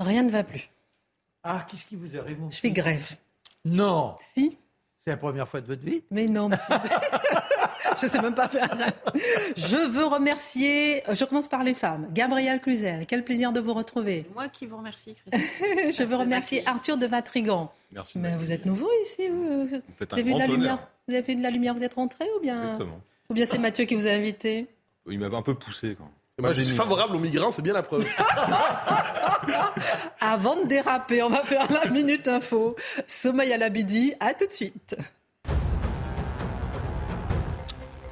Rien ne va plus. Ah, qu'est-ce qui vous arrive mon Je fais grève. Non Si C'est la première fois de votre vie Mais non, monsieur. je sais même pas faire. Je veux remercier, je commence par les femmes. Gabrielle Cluzel, quel plaisir de vous retrouver. Moi qui vous remercie, Christine. je veux remercier Arthur de Vatrigan. Merci. Mais vous êtes nouveau ici, vous, vous faites un avez vu de la lumière. Vous avez vu de la lumière, vous êtes rentré ou bien Exactement. Ou bien c'est Mathieu qui vous a invité? Il m'avait un peu poussé quand. Moi, je suis favorable aux migrants, c'est bien la preuve. Avant de déraper, on va faire la minute info. Sommeil à l'abidi, à tout de suite.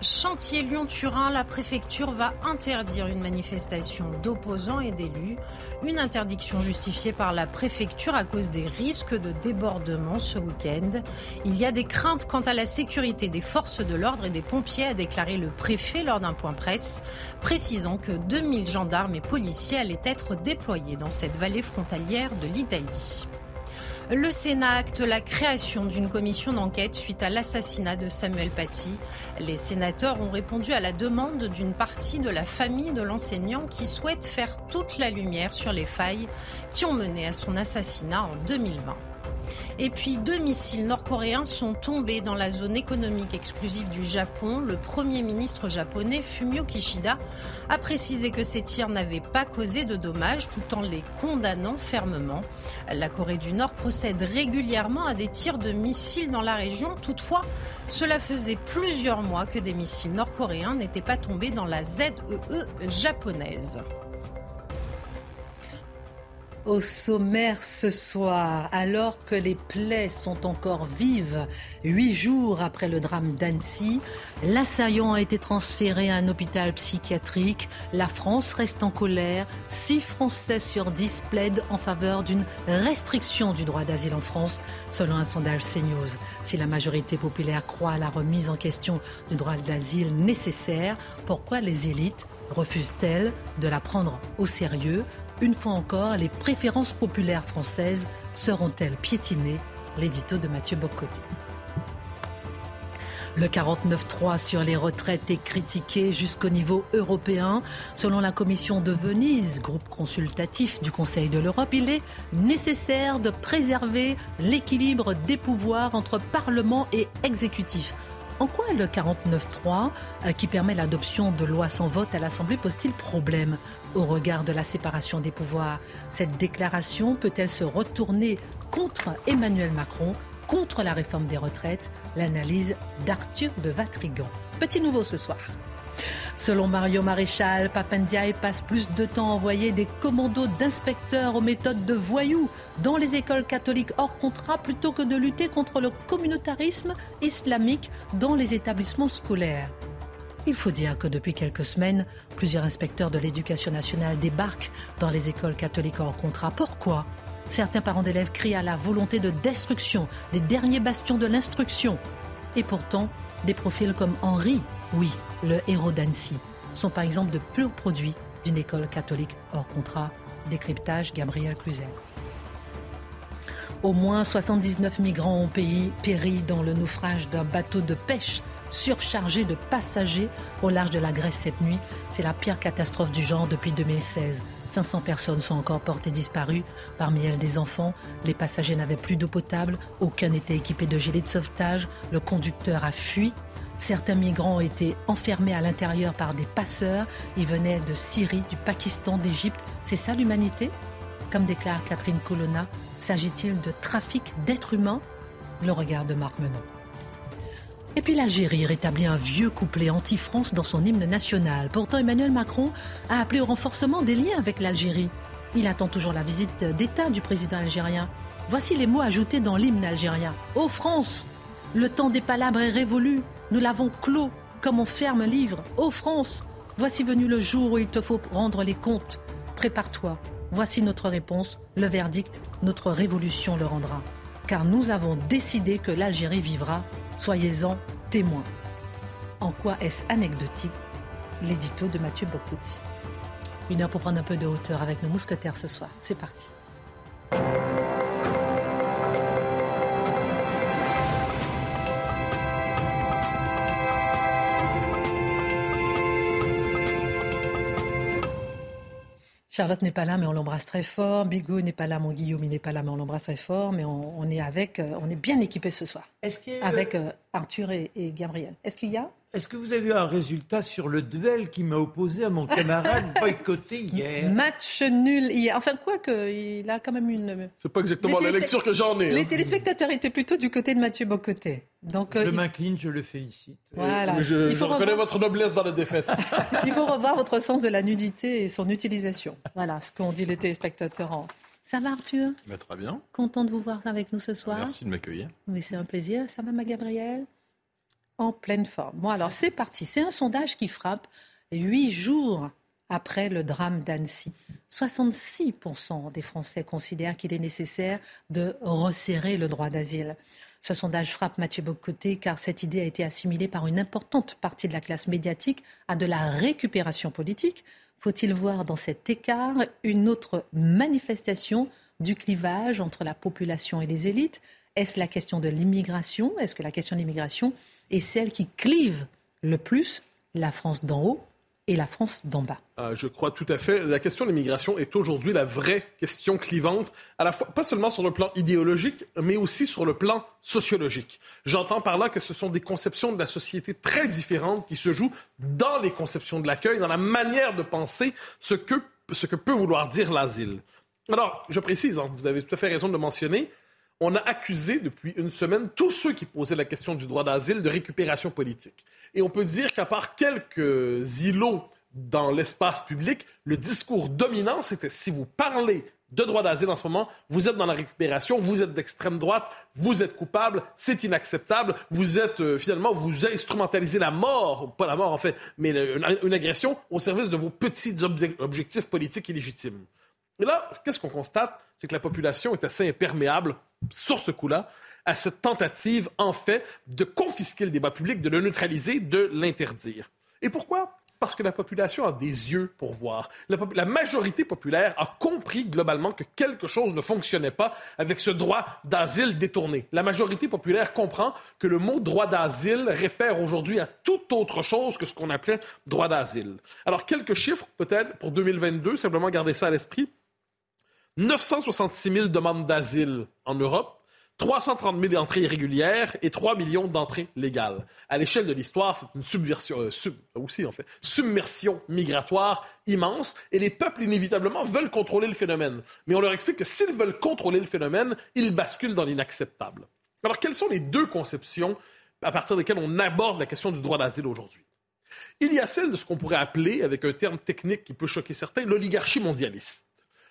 Chantier Lyon-Turin, la préfecture va interdire une manifestation d'opposants et d'élus. Une interdiction justifiée par la préfecture à cause des risques de débordement ce week-end. Il y a des craintes quant à la sécurité des forces de l'ordre et des pompiers, a déclaré le préfet lors d'un point presse, précisant que 2000 gendarmes et policiers allaient être déployés dans cette vallée frontalière de l'Italie. Le Sénat acte la création d'une commission d'enquête suite à l'assassinat de Samuel Paty. Les sénateurs ont répondu à la demande d'une partie de la famille de l'enseignant qui souhaite faire toute la lumière sur les failles qui ont mené à son assassinat en 2020. Et puis deux missiles nord-coréens sont tombés dans la zone économique exclusive du Japon. Le Premier ministre japonais Fumio Kishida a précisé que ces tirs n'avaient pas causé de dommages tout en les condamnant fermement. La Corée du Nord procède régulièrement à des tirs de missiles dans la région. Toutefois, cela faisait plusieurs mois que des missiles nord-coréens n'étaient pas tombés dans la ZEE japonaise. Au sommaire ce soir, alors que les plaies sont encore vives, huit jours après le drame d'Annecy, l'assaillant a été transféré à un hôpital psychiatrique. La France reste en colère. Six Français sur dix plaident en faveur d'une restriction du droit d'asile en France, selon un sondage CNews. Si la majorité populaire croit à la remise en question du droit d'asile nécessaire, pourquoi les élites refusent-elles de la prendre au sérieux? Une fois encore, les préférences populaires françaises seront-elles piétinées? L'édito de Mathieu Bocoté. Le 49-3 sur les retraites est critiqué jusqu'au niveau européen. Selon la Commission de Venise, groupe consultatif du Conseil de l'Europe, il est nécessaire de préserver l'équilibre des pouvoirs entre Parlement et exécutif. En quoi le 49-3, euh, qui permet l'adoption de lois sans vote à l'Assemblée, pose-t-il problème au regard de la séparation des pouvoirs? Cette déclaration peut-elle se retourner contre Emmanuel Macron, contre la réforme des retraites? L'analyse d'Arthur de Vatrigan. Petit nouveau ce soir. Selon Mario Maréchal, Papendiaï passe plus de temps à envoyer des commandos d'inspecteurs aux méthodes de voyous dans les écoles catholiques hors contrat plutôt que de lutter contre le communautarisme islamique dans les établissements scolaires. Il faut dire que depuis quelques semaines, plusieurs inspecteurs de l'éducation nationale débarquent dans les écoles catholiques hors contrat. Pourquoi? Certains parents d'élèves crient à la volonté de destruction des derniers bastions de l'instruction. Et pourtant, des profils comme Henri, oui, le héros d'Annecy, sont par exemple de purs produits d'une école catholique hors contrat. Décryptage Gabriel Cluzel. Au moins 79 migrants ont péri, dans le naufrage d'un bateau de pêche surchargé de passagers au large de la Grèce cette nuit. C'est la pire catastrophe du genre depuis 2016. 500 personnes sont encore portées disparues, parmi elles des enfants. Les passagers n'avaient plus d'eau potable, aucun n'était équipé de gilets de sauvetage, le conducteur a fui. Certains migrants ont été enfermés à l'intérieur par des passeurs. Ils venaient de Syrie, du Pakistan, d'Égypte. C'est ça l'humanité? Comme déclare Catherine Colonna, s'agit-il de trafic d'êtres humains? Le regard de Marc Menon. Et puis l'Algérie rétablit un vieux couplet anti-France dans son hymne national. Pourtant, Emmanuel Macron a appelé au renforcement des liens avec l'Algérie. Il attend toujours la visite d'État du président algérien. Voici les mots ajoutés dans l'hymne algérien. Ô France, le temps des palabres est révolu. Nous l'avons clos comme on ferme livre. Ô France, voici venu le jour où il te faut rendre les comptes. Prépare-toi. Voici notre réponse. Le verdict, notre révolution le rendra. Car nous avons décidé que l'Algérie vivra Soyez-en témoins. En quoi est-ce anecdotique L'édito de Mathieu Bocotti? Une heure pour prendre un peu de hauteur avec nos mousquetaires ce soir. C'est parti. Charlotte n'est pas là, mais on l'embrasse très fort. Bigot n'est pas là, mon Guillaume, il n'est pas là, mais on l'embrasse très fort. Mais on, est avec, euh, on est bien équipés ce soir. Avec euh, Arthur et, et Gabriel. Est-ce qu'il y a est-ce que vous avez eu un résultat sur le duel qui m'a opposé à mon camarade boycotté hier? Match nul hier. Enfin, quoi il a quand même une. C'est pas exactement la lecture que j'en ai. Les hein. téléspectateurs étaient plutôt du côté de Mathieu Bocoté. Donc, je euh, m'incline, je le félicite. Voilà. je, il faut reconnais votre noblesse dans la défaite. il faut revoir votre sens de la nudité et son utilisation. Voilà ce qu'ont dit les téléspectateurs en. Ça va Arthur? Bah, Très bien. Content de vous voir avec nous ce soir. Merci de m'accueillir. Mais c'est un plaisir. Ça va ma Gabrielle? En pleine forme. Bon, alors c'est parti. C'est un sondage qui frappe huit jours après le drame d'Annecy. 66% des Français considèrent qu'il est nécessaire de resserrer le droit d'asile. Ce sondage frappe Mathieu Bocoté car cette idée a été assimilée par une importante partie de la classe médiatique à de la récupération politique. Faut-il voir dans cet écart une autre manifestation du clivage entre la population et les élites? Est-ce la question de l'immigration? Est-ce que la question de l'immigration et celle qui clive le plus la France d'en haut? Et la France d'en bas. Euh, je crois tout à fait. La question de l'immigration est aujourd'hui la vraie question clivante, à la fois, pas seulement sur le plan idéologique, mais aussi sur le plan sociologique. J'entends par là que ce sont des conceptions de la société très différentes qui se jouent dans les conceptions de l'accueil, dans la manière de penser ce que, ce que peut vouloir dire l'asile. Alors, je précise, hein, vous avez tout à fait raison de le mentionner, on a accusé depuis une semaine tous ceux qui posaient la question du droit d'asile de récupération politique. Et on peut dire qu'à part quelques îlots dans l'espace public, le discours dominant, c'était si vous parlez de droit d'asile en ce moment, vous êtes dans la récupération, vous êtes d'extrême droite, vous êtes coupable, c'est inacceptable, vous êtes euh, finalement, vous instrumentalisez la mort, pas la mort en fait, mais une, agression au service de vos petits objectifs politiques illégitimes. Et là, qu'est-ce qu'on constate? C'est que la population est assez imperméable sur ce coup-là à cette tentative, en fait, de confisquer le débat public, de le neutraliser, de l'interdire. Et pourquoi? Parce que la population a des yeux pour voir. La, majorité populaire a compris globalement que quelque chose ne fonctionnait pas avec ce droit d'asile détourné. La majorité populaire comprend que le mot droit d'asile réfère aujourd'hui à toute autre chose que ce qu'on appelait droit d'asile. Alors, quelques chiffres peut-être pour 2022, simplement garder ça à l'esprit. 966 000 demandes d'asile en Europe, 330 000 entrées irrégulières et 3 millions d'entrées légales. À l'échelle de l'histoire, c'est une subversion, euh, aussi en fait, submersion migratoire immense et les peuples inévitablement veulent contrôler le phénomène. Mais on leur explique que s'ils veulent contrôler le phénomène, ils basculent dans l'inacceptable. Alors quelles sont les deux conceptions à partir desquelles on aborde la question du droit d'asile aujourd'hui? Il y a celle de ce qu'on pourrait appeler, avec un terme technique qui peut choquer certains, l'oligarchie mondialiste.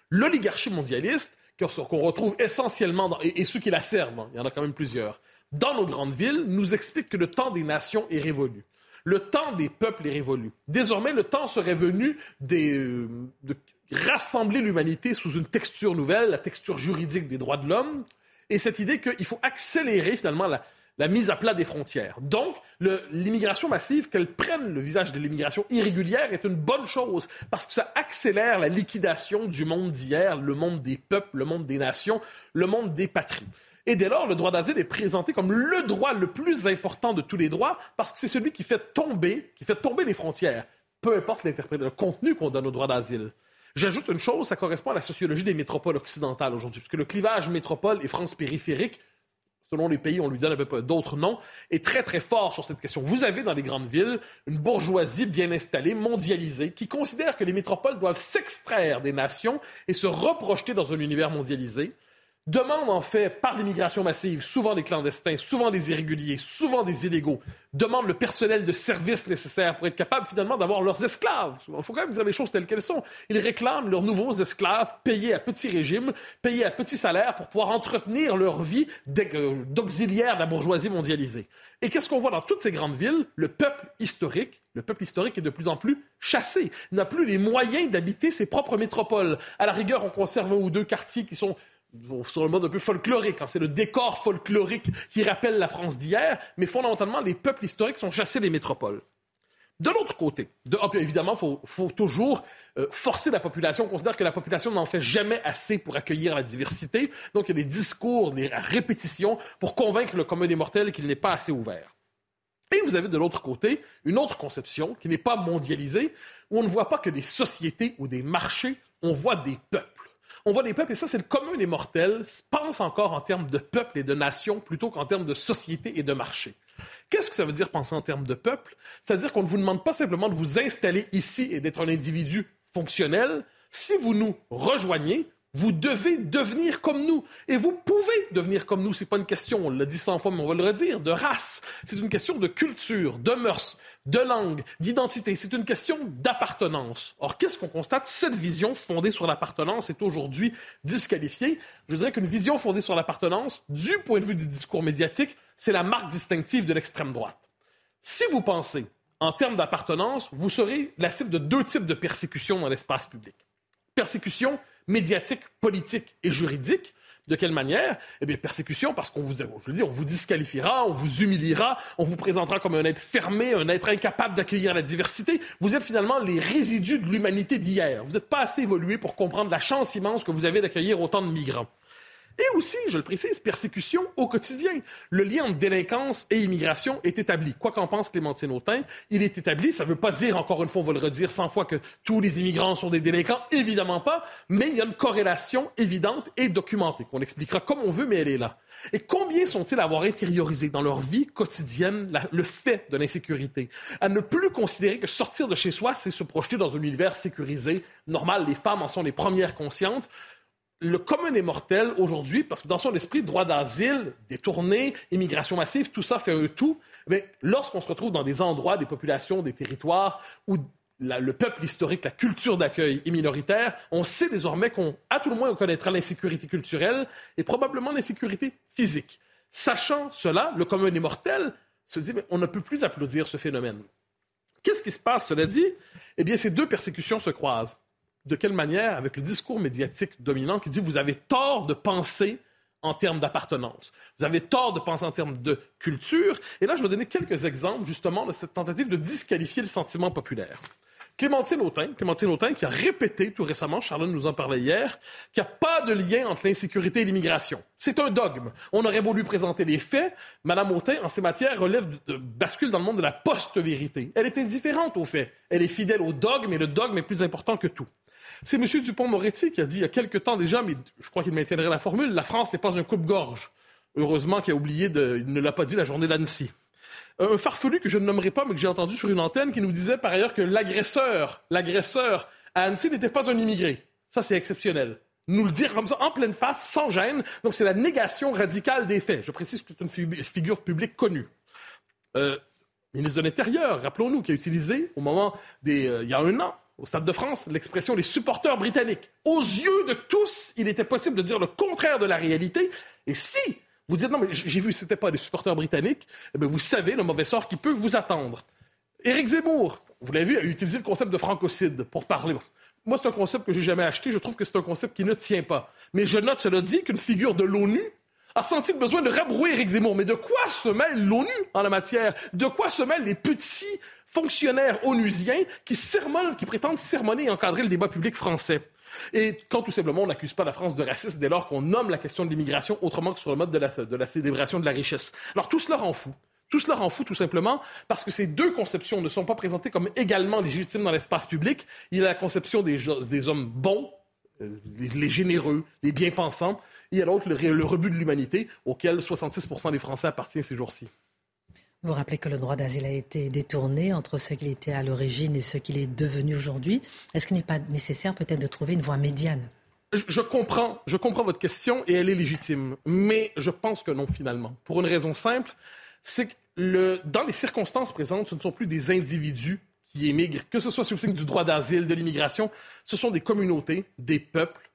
L'oligarchie mondialiste, qu'on retrouve essentiellement, et, ceux qui la servent, hein, il y en a quand même plusieurs, dans nos grandes villes, nous explique que le temps des nations est révolu. Le temps des peuples est révolu. Désormais, le temps serait venu euh, de rassembler l'humanité sous une texture nouvelle, la texture juridique des droits de l'homme, et cette idée qu'il faut accélérer finalement la, la mise à plat des frontières. Donc, l'immigration massive, qu'elle prenne le visage de l'immigration irrégulière, est une bonne chose parce que ça accélère la liquidation du monde d'hier, le monde des peuples, le monde des nations, le monde des patries. Et dès lors, le droit d'asile est présenté comme le droit le plus important de tous les droits parce que c'est celui qui fait tomber, qui fait tomber les frontières, peu importe l'interprétation, le contenu qu'on donne au droit d'asile. J'ajoute une chose, ça correspond à la sociologie des métropoles occidentales aujourd'hui, puisque le clivage métropole et France périphérique selon les pays, on lui donne un peu d'autres noms, est très très fort sur cette question. Vous avez dans les grandes villes une bourgeoisie bien installée, mondialisée, qui considère que les métropoles doivent s'extraire des nations et se reprojeter dans un univers mondialisé. Demande en fait par l'immigration massive, souvent des clandestins, souvent des irréguliers, souvent des illégaux, demande le personnel de service nécessaire pour être capable finalement d'avoir leurs esclaves. Il faut quand même dire les choses telles qu'elles sont. Ils réclament leurs nouveaux esclaves payés à petit régime, payés à petit salaire pour pouvoir entretenir leur vie d'auxiliaires de la bourgeoisie mondialisée. Et qu'est-ce qu'on voit dans toutes ces grandes villes? Le peuple historique, le peuple historique est de plus en plus chassé. N'a plus les moyens d'habiter ses propres métropoles. À la rigueur, on conserve un ou deux quartiers qui sont sur le mode un peu folklorique. Hein. C'est le décor folklorique qui rappelle la France d'hier, mais fondamentalement, les peuples historiques sont chassés des métropoles. De l'autre côté, ah, évidemment, il faut, toujours euh, forcer la population. On considère que la population n'en fait jamais assez pour accueillir la diversité. Donc, il y a des discours, des répétitions pour convaincre le commun des mortels qu'il n'est pas assez ouvert. Et vous avez de l'autre côté une autre conception qui n'est pas mondialisée, où on ne voit pas que des sociétés ou des marchés, on voit des peuples on voit des peuples, et ça, c'est le commun des mortels, pense encore en termes de peuple et de nation plutôt qu'en termes de société et de marché. Qu'est-ce que ça veut dire penser en termes de peuple? C'est-à-dire qu'on ne vous demande pas simplement de vous installer ici et d'être un individu fonctionnel. Si vous nous rejoignez, vous devez devenir comme nous. Et vous pouvez devenir comme nous. C'est pas une question, on l'a dit cent fois, mais on va le redire, de race. C'est une question de culture, de mœurs, de langue, d'identité. C'est une question d'appartenance. Or, qu'est-ce qu'on constate? Cette vision fondée sur l'appartenance est aujourd'hui disqualifiée. Je dirais qu'une vision fondée sur l'appartenance, du point de vue du discours médiatique, c'est la marque distinctive de l'extrême droite. Si vous pensez en termes d'appartenance, vous serez la cible de deux types de persécutions dans l'espace public. Persécution médiatique, politique et juridique. De quelle manière? Eh bien, persécution, parce qu'on vous, je on vous disqualifiera, on vous humiliera, on vous présentera comme un être fermé, un être incapable d'accueillir la diversité. Vous êtes finalement les résidus de l'humanité d'hier. Vous n'êtes pas assez évolué pour comprendre la chance immense que vous avez d'accueillir autant de migrants. Et aussi, je le précise, persécution au quotidien. Le lien entre délinquance et immigration est établi. Quoi qu'en pense Clémentine Autain, il est établi. Ça ne veut pas dire, encore une fois, on va le redire cent fois, que tous les immigrants sont des délinquants. Évidemment pas. Mais il y a une corrélation évidente et documentée, qu'on expliquera comme on veut, mais elle est là. Et combien sont-ils à avoir intériorisé dans leur vie quotidienne le fait de l'insécurité? À ne plus considérer que sortir de chez soi, c'est se projeter dans un univers sécurisé. Normal, les femmes en sont les premières conscientes le commun des mortels aujourd'hui, parce que dans son esprit, droit d'asile, détourné, immigration massive, tout ça fait un tout. Mais lorsqu'on se retrouve dans des endroits, des populations, des territoires où le peuple historique, la culture d'accueil est minoritaire, on sait désormais qu'on, tout le moins, on connaîtra l'insécurité culturelle et probablement l'insécurité physique. Sachant cela, le commun des mortels se dit, mais on ne peut plus applaudir ce phénomène. Qu'est-ce qui se passe, cela dit? Eh bien, ces deux persécutions se croisent de quelle manière avec le discours médiatique dominant qui dit vous avez tort de penser en termes d'appartenance. Vous avez tort de penser en termes de culture. Et là, je vais donner quelques exemples justement de cette tentative de disqualifier le sentiment populaire. Clémentine Autain, Clémentine Autain qui a répété tout récemment, Charlotte nous en parlait hier, qu'il n'y a pas de lien entre l'insécurité et l'immigration. C'est un dogme. On aurait voulu présenter les faits. Madame Autain, en ces matières, relève de, bascule dans le monde de la post-vérité. Elle est indifférente aux faits. Elle est fidèle au dogme et le dogme est plus important que tout. C'est M. Dupont-Moretti qui a dit il y a quelque temps déjà, mais je crois qu'il maintiendrait la formule, la France n'est pas un coupe-gorge. Heureusement qu'il a oublié. Il ne l'a pas dit la journée d'Annecy. Un farfelu que je ne nommerai pas, mais que j'ai entendu sur une antenne, qui nous disait par ailleurs que l'agresseur, l'agresseur à Annecy n'était pas un immigré. Ça, c'est exceptionnel nous le dire comme ça, en pleine face, sans gêne. Donc, c'est la négation radicale des faits. Je précise que c'est une figure publique connue. Euh, ministre de l'Intérieur, rappelons-nous, qui a utilisé, au moment des... Euh, il y a un an, au Stade de France l'expression les supporters britanniques. Aux yeux de tous, il était possible de dire le contraire de la réalité. Et si vous dites non, mais j'ai vu, c'était pas des supporters britanniques, eh bien, vous savez le mauvais sort qui peut vous attendre. Éric Zemmour, vous l'avez vu, a utilisé le concept de francocide pour parler. Moi, c'est un concept que j'ai jamais acheté. Je trouve que c'est un concept qui ne tient pas. Mais je note, cela dit, qu'une figure de l'ONU a senti le besoin de rabrouer Éric Zemmour. Mais de quoi se mêle l'ONU en la matière? De quoi se mêlent les petits fonctionnaires onusiens qui, qui prétendent sermonner et encadrer le débat public français? Et quand tout simplement on n'accuse pas la France de racisme dès lors qu'on nomme la question de l'immigration autrement que sur le mode de la, célébration de la richesse. Alors tout cela rend fou. Tout cela rend fou tout simplement parce que ces deux conceptions ne sont pas présentées comme également légitimes dans l'espace public. Il y a la conception des, hommes bons, les, généreux, les bien-pensants, et il y a l'autre, le, le rebut de l'humanité, auquel 66% des Français appartiennent ces jours-ci. Vous rappelez que le droit d'asile a été détourné entre ce qu'il était à l'origine et ce qu'il est devenu aujourd'hui. Est-ce qu'il n'est pas nécessaire peut-être de trouver une voie médiane? Je comprends, je comprends votre question et elle est légitime, mais je pense que non finalement. Pour une raison simple, c'est que le, dans les circonstances présentes, ce ne sont plus des individus qui émigrent, que ce soit sous le signe du droit d'asile, de l'immigration, ce sont des communautés, des peuples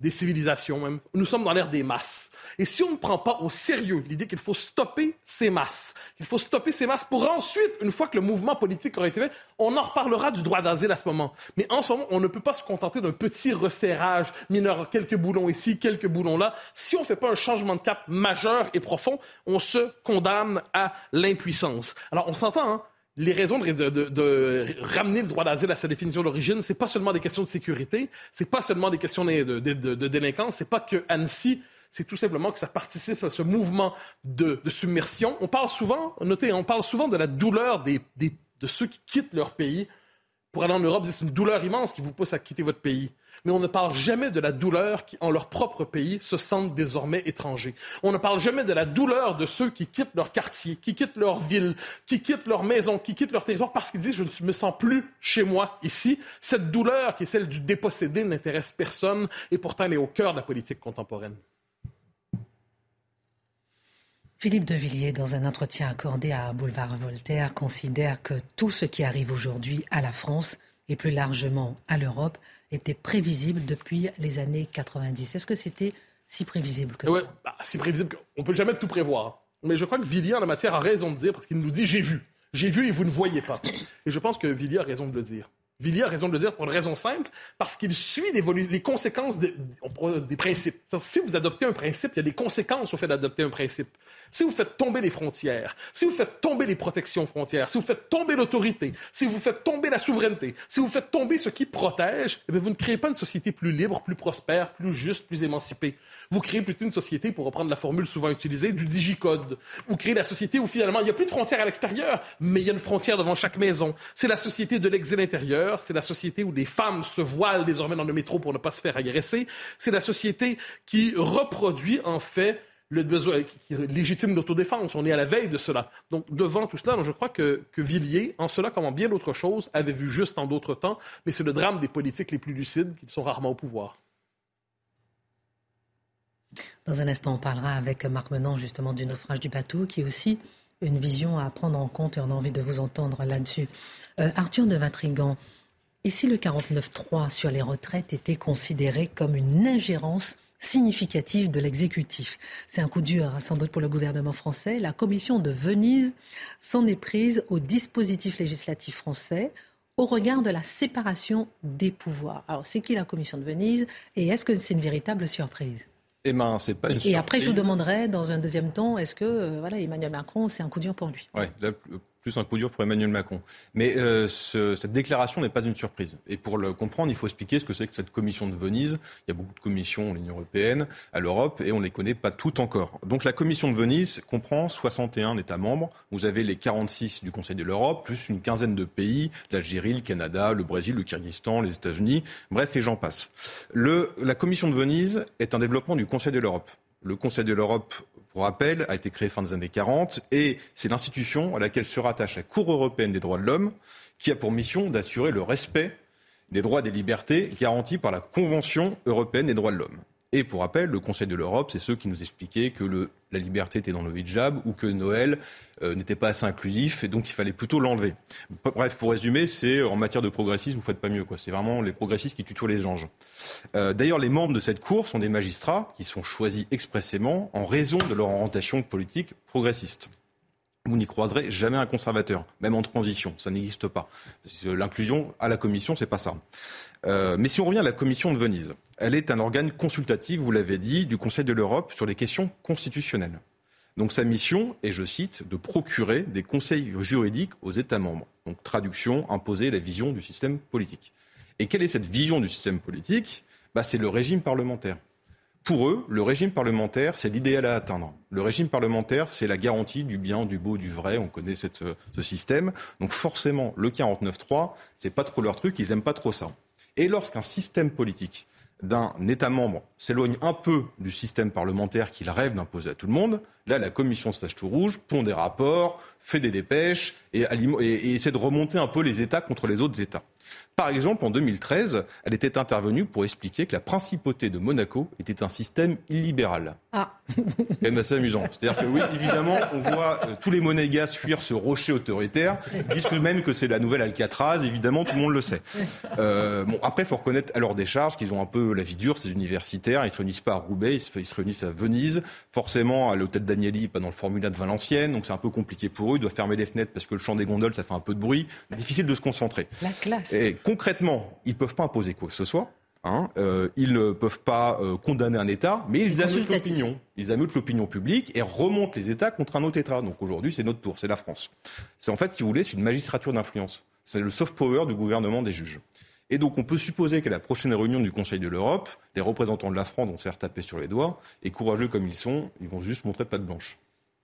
des civilisations même. Nous sommes dans l'ère des masses. Et si on ne prend pas au sérieux l'idée qu'il faut stopper ces masses, qu'il faut stopper ces masses pour ensuite, une fois que le mouvement politique aura été fait, on en reparlera du droit d'asile à ce moment. Mais en ce moment, on ne peut pas se contenter d'un petit resserrage mineur, quelques boulons ici, quelques boulons là. Si on ne fait pas un changement de cap majeur et profond, on se condamne à l'impuissance. Alors, on s'entend, hein? Les raisons de, ramener le droit d'asile à sa définition d'origine, c'est pas seulement des questions de sécurité, c'est pas seulement des questions de, de délinquance, c'est pas que Annecy, c'est tout simplement que ça participe à ce mouvement de, submersion. On parle souvent, notez, on parle souvent de la douleur des, de ceux qui quittent leur pays pour aller en Europe. C'est une douleur immense qui vous pousse à quitter votre pays mais on ne parle jamais de la douleur qui, en leur propre pays, se sentent désormais étrangers. On ne parle jamais de la douleur de ceux qui quittent leur quartier, qui quittent leur ville, qui quittent leur maison, qui quittent leur territoire parce qu'ils disent je ne me sens plus chez moi ici. Cette douleur qui est celle du dépossédé n'intéresse personne et pourtant elle est au cœur de la politique contemporaine. Philippe de Villiers, dans un entretien accordé à Boulevard Voltaire, considère que tout ce qui arrive aujourd'hui à la France et plus largement à l'Europe était prévisible depuis les années 90. Est-ce que c'était si prévisible que ouais, bah, Si prévisible qu'on peut jamais tout prévoir. Mais je crois que Villiers, en la matière, a raison de dire, parce qu'il nous dit j'ai vu. J'ai vu et vous ne voyez pas. Et je pense que Villiers a raison de le dire. Villiers a raison de le dire pour une raison simple, parce qu'il suit les, conséquences des, principes. Si vous adoptez un principe, il y a des conséquences au fait d'adopter un principe. Si vous faites tomber les frontières, si vous faites tomber les protections frontières, si vous faites tomber l'autorité, si vous faites tomber la souveraineté, si vous faites tomber ce qui protège, eh vous ne créez pas une société plus libre, plus prospère, plus juste, plus émancipée. Vous créez plutôt une société, pour reprendre la formule souvent utilisée, du digicode. Vous créez la société où finalement il n'y a plus de frontières à l'extérieur, mais il y a une frontière devant chaque maison. C'est la société de l'exil intérieur, c'est la société où les femmes se voilent désormais dans le métro pour ne pas se faire agresser, c'est la société qui reproduit en fait le besoin légitime d'autodéfense. On est à la veille de cela. Donc, devant tout cela, je crois que, que Villiers, en cela comme en bien d'autres choses, avait vu juste en d'autres temps, mais c'est le drame des politiques les plus lucides qui sont rarement au pouvoir. Dans un instant, on parlera avec Marc Menant justement du naufrage du bateau, qui est aussi une vision à prendre en compte et on a envie de vous entendre là-dessus. Euh, Arthur de Vatrigan, et si le 49.3 sur les retraites était considéré comme une ingérence significative de l'exécutif? C'est un coup dur, hein, sans doute, pour le gouvernement français. La commission de Venise s'en est prise au dispositif législatif français au regard de la séparation des pouvoirs. Alors, c'est qui la commission de Venise et est-ce que c'est une véritable surprise? Eh ben, c'est pas une Et après, je vous demanderai, dans un deuxième temps, est-ce que euh, voilà, Emmanuel Macron, c'est un coup dur pour lui? Oui, plus un coup dur pour Emmanuel Macron. Mais euh, cette déclaration n'est pas une surprise. Et pour le comprendre, il faut expliquer ce que c'est que cette commission de Venise. Il y a beaucoup de commissions à l'Union européenne, à l'Europe, et on ne les connaît pas toutes encore. Donc la commission de Venise comprend 61 États membres. Vous avez les 46 du Conseil de l'Europe, plus une quinzaine de pays, l'Algérie, le Canada, le Brésil, le Kyrgyzstan, les États-Unis, bref, et j'en passe. La commission de Venise est un développement du Conseil de l'Europe. Le Conseil de l'Europe pour rappel, a été créé fin des années 40 et c'est l'institution à laquelle se rattache la Cour européenne des droits de l'homme qui a pour mission d'assurer le respect des droits et des libertés garantis par la Convention européenne des droits de l'homme. Et pour rappel, le Conseil de l'Europe, c'est ceux qui nous expliquaient que le, la liberté était dans le hijab ou que Noël euh, n'était pas assez inclusif et donc il fallait plutôt l'enlever. Bref, pour résumer, c'est en matière de progressisme, vous faites pas mieux. C'est vraiment les progressistes qui tutoient les anges. Euh, D'ailleurs, les membres de cette Cour sont des magistrats qui sont choisis expressément en raison de leur orientation politique progressiste vous n'y croiserez jamais un conservateur, même en transition, ça n'existe pas. L'inclusion à la commission, c'est pas ça. Euh, mais si on revient à la commission de Venise, elle est un organe consultatif, vous l'avez dit, du Conseil de l'Europe sur les questions constitutionnelles. Donc sa mission est, je cite, de procurer des conseils juridiques aux États membres. Donc traduction, imposer la vision du système politique. Et quelle est cette vision du système politique? Bah, C'est le régime parlementaire. Pour eux, le régime parlementaire, c'est l'idéal à atteindre. Le régime parlementaire, c'est la garantie du bien, du beau, du vrai. On connaît ce système. Donc forcément, le 49.3, c'est pas trop leur truc. Ils aiment pas trop ça. Et lorsqu'un système politique d'un État membre s'éloigne un peu du système parlementaire qu'il rêve d'imposer à tout le monde, là, la commission se fâche tout rouge, pond des rapports, fait des dépêches et essaie de remonter un peu les États contre les autres États. Par exemple, en 2013, elle était intervenue pour expliquer que la principauté de Monaco était un système illibéral. Ah. C'est quand même assez amusant. C'est-à-dire que oui, évidemment, on voit euh, tous les monégasques fuir ce rocher autoritaire. Ils disent même que c'est la nouvelle Alcatraz. Évidemment, tout le monde le sait. Euh, bon, après, il faut reconnaître à leur décharge qu'ils ont un peu la vie dure, ces universitaires. Ils se réunissent pas à Roubaix, ils se, réunissent à Venise. Forcément, à l'hôtel d'Agnelli, pas dans le Formula de Valenciennes. Donc c'est un peu compliqué pour eux. Ils doivent fermer les fenêtres parce que le chant des gondoles, ça fait un peu de bruit. Difficile de se concentrer. La classe concrètement, ils ne peuvent pas imposer quoi que ce soit. Hein. Euh, ils ne peuvent pas euh, condamner un État, mais ils ameutent l'opinion. Ils ameutent l'opinion publique et remontent les États contre un autre État. Donc aujourd'hui, c'est notre tour, c'est la France. C'est en fait, si vous voulez, c'est une magistrature d'influence. C'est le soft power du gouvernement des juges. Et donc on peut supposer qu'à la prochaine réunion du Conseil de l'Europe, les représentants de la France vont se faire taper sur les doigts, et courageux comme ils sont, ils vont juste montrer pas de blanche.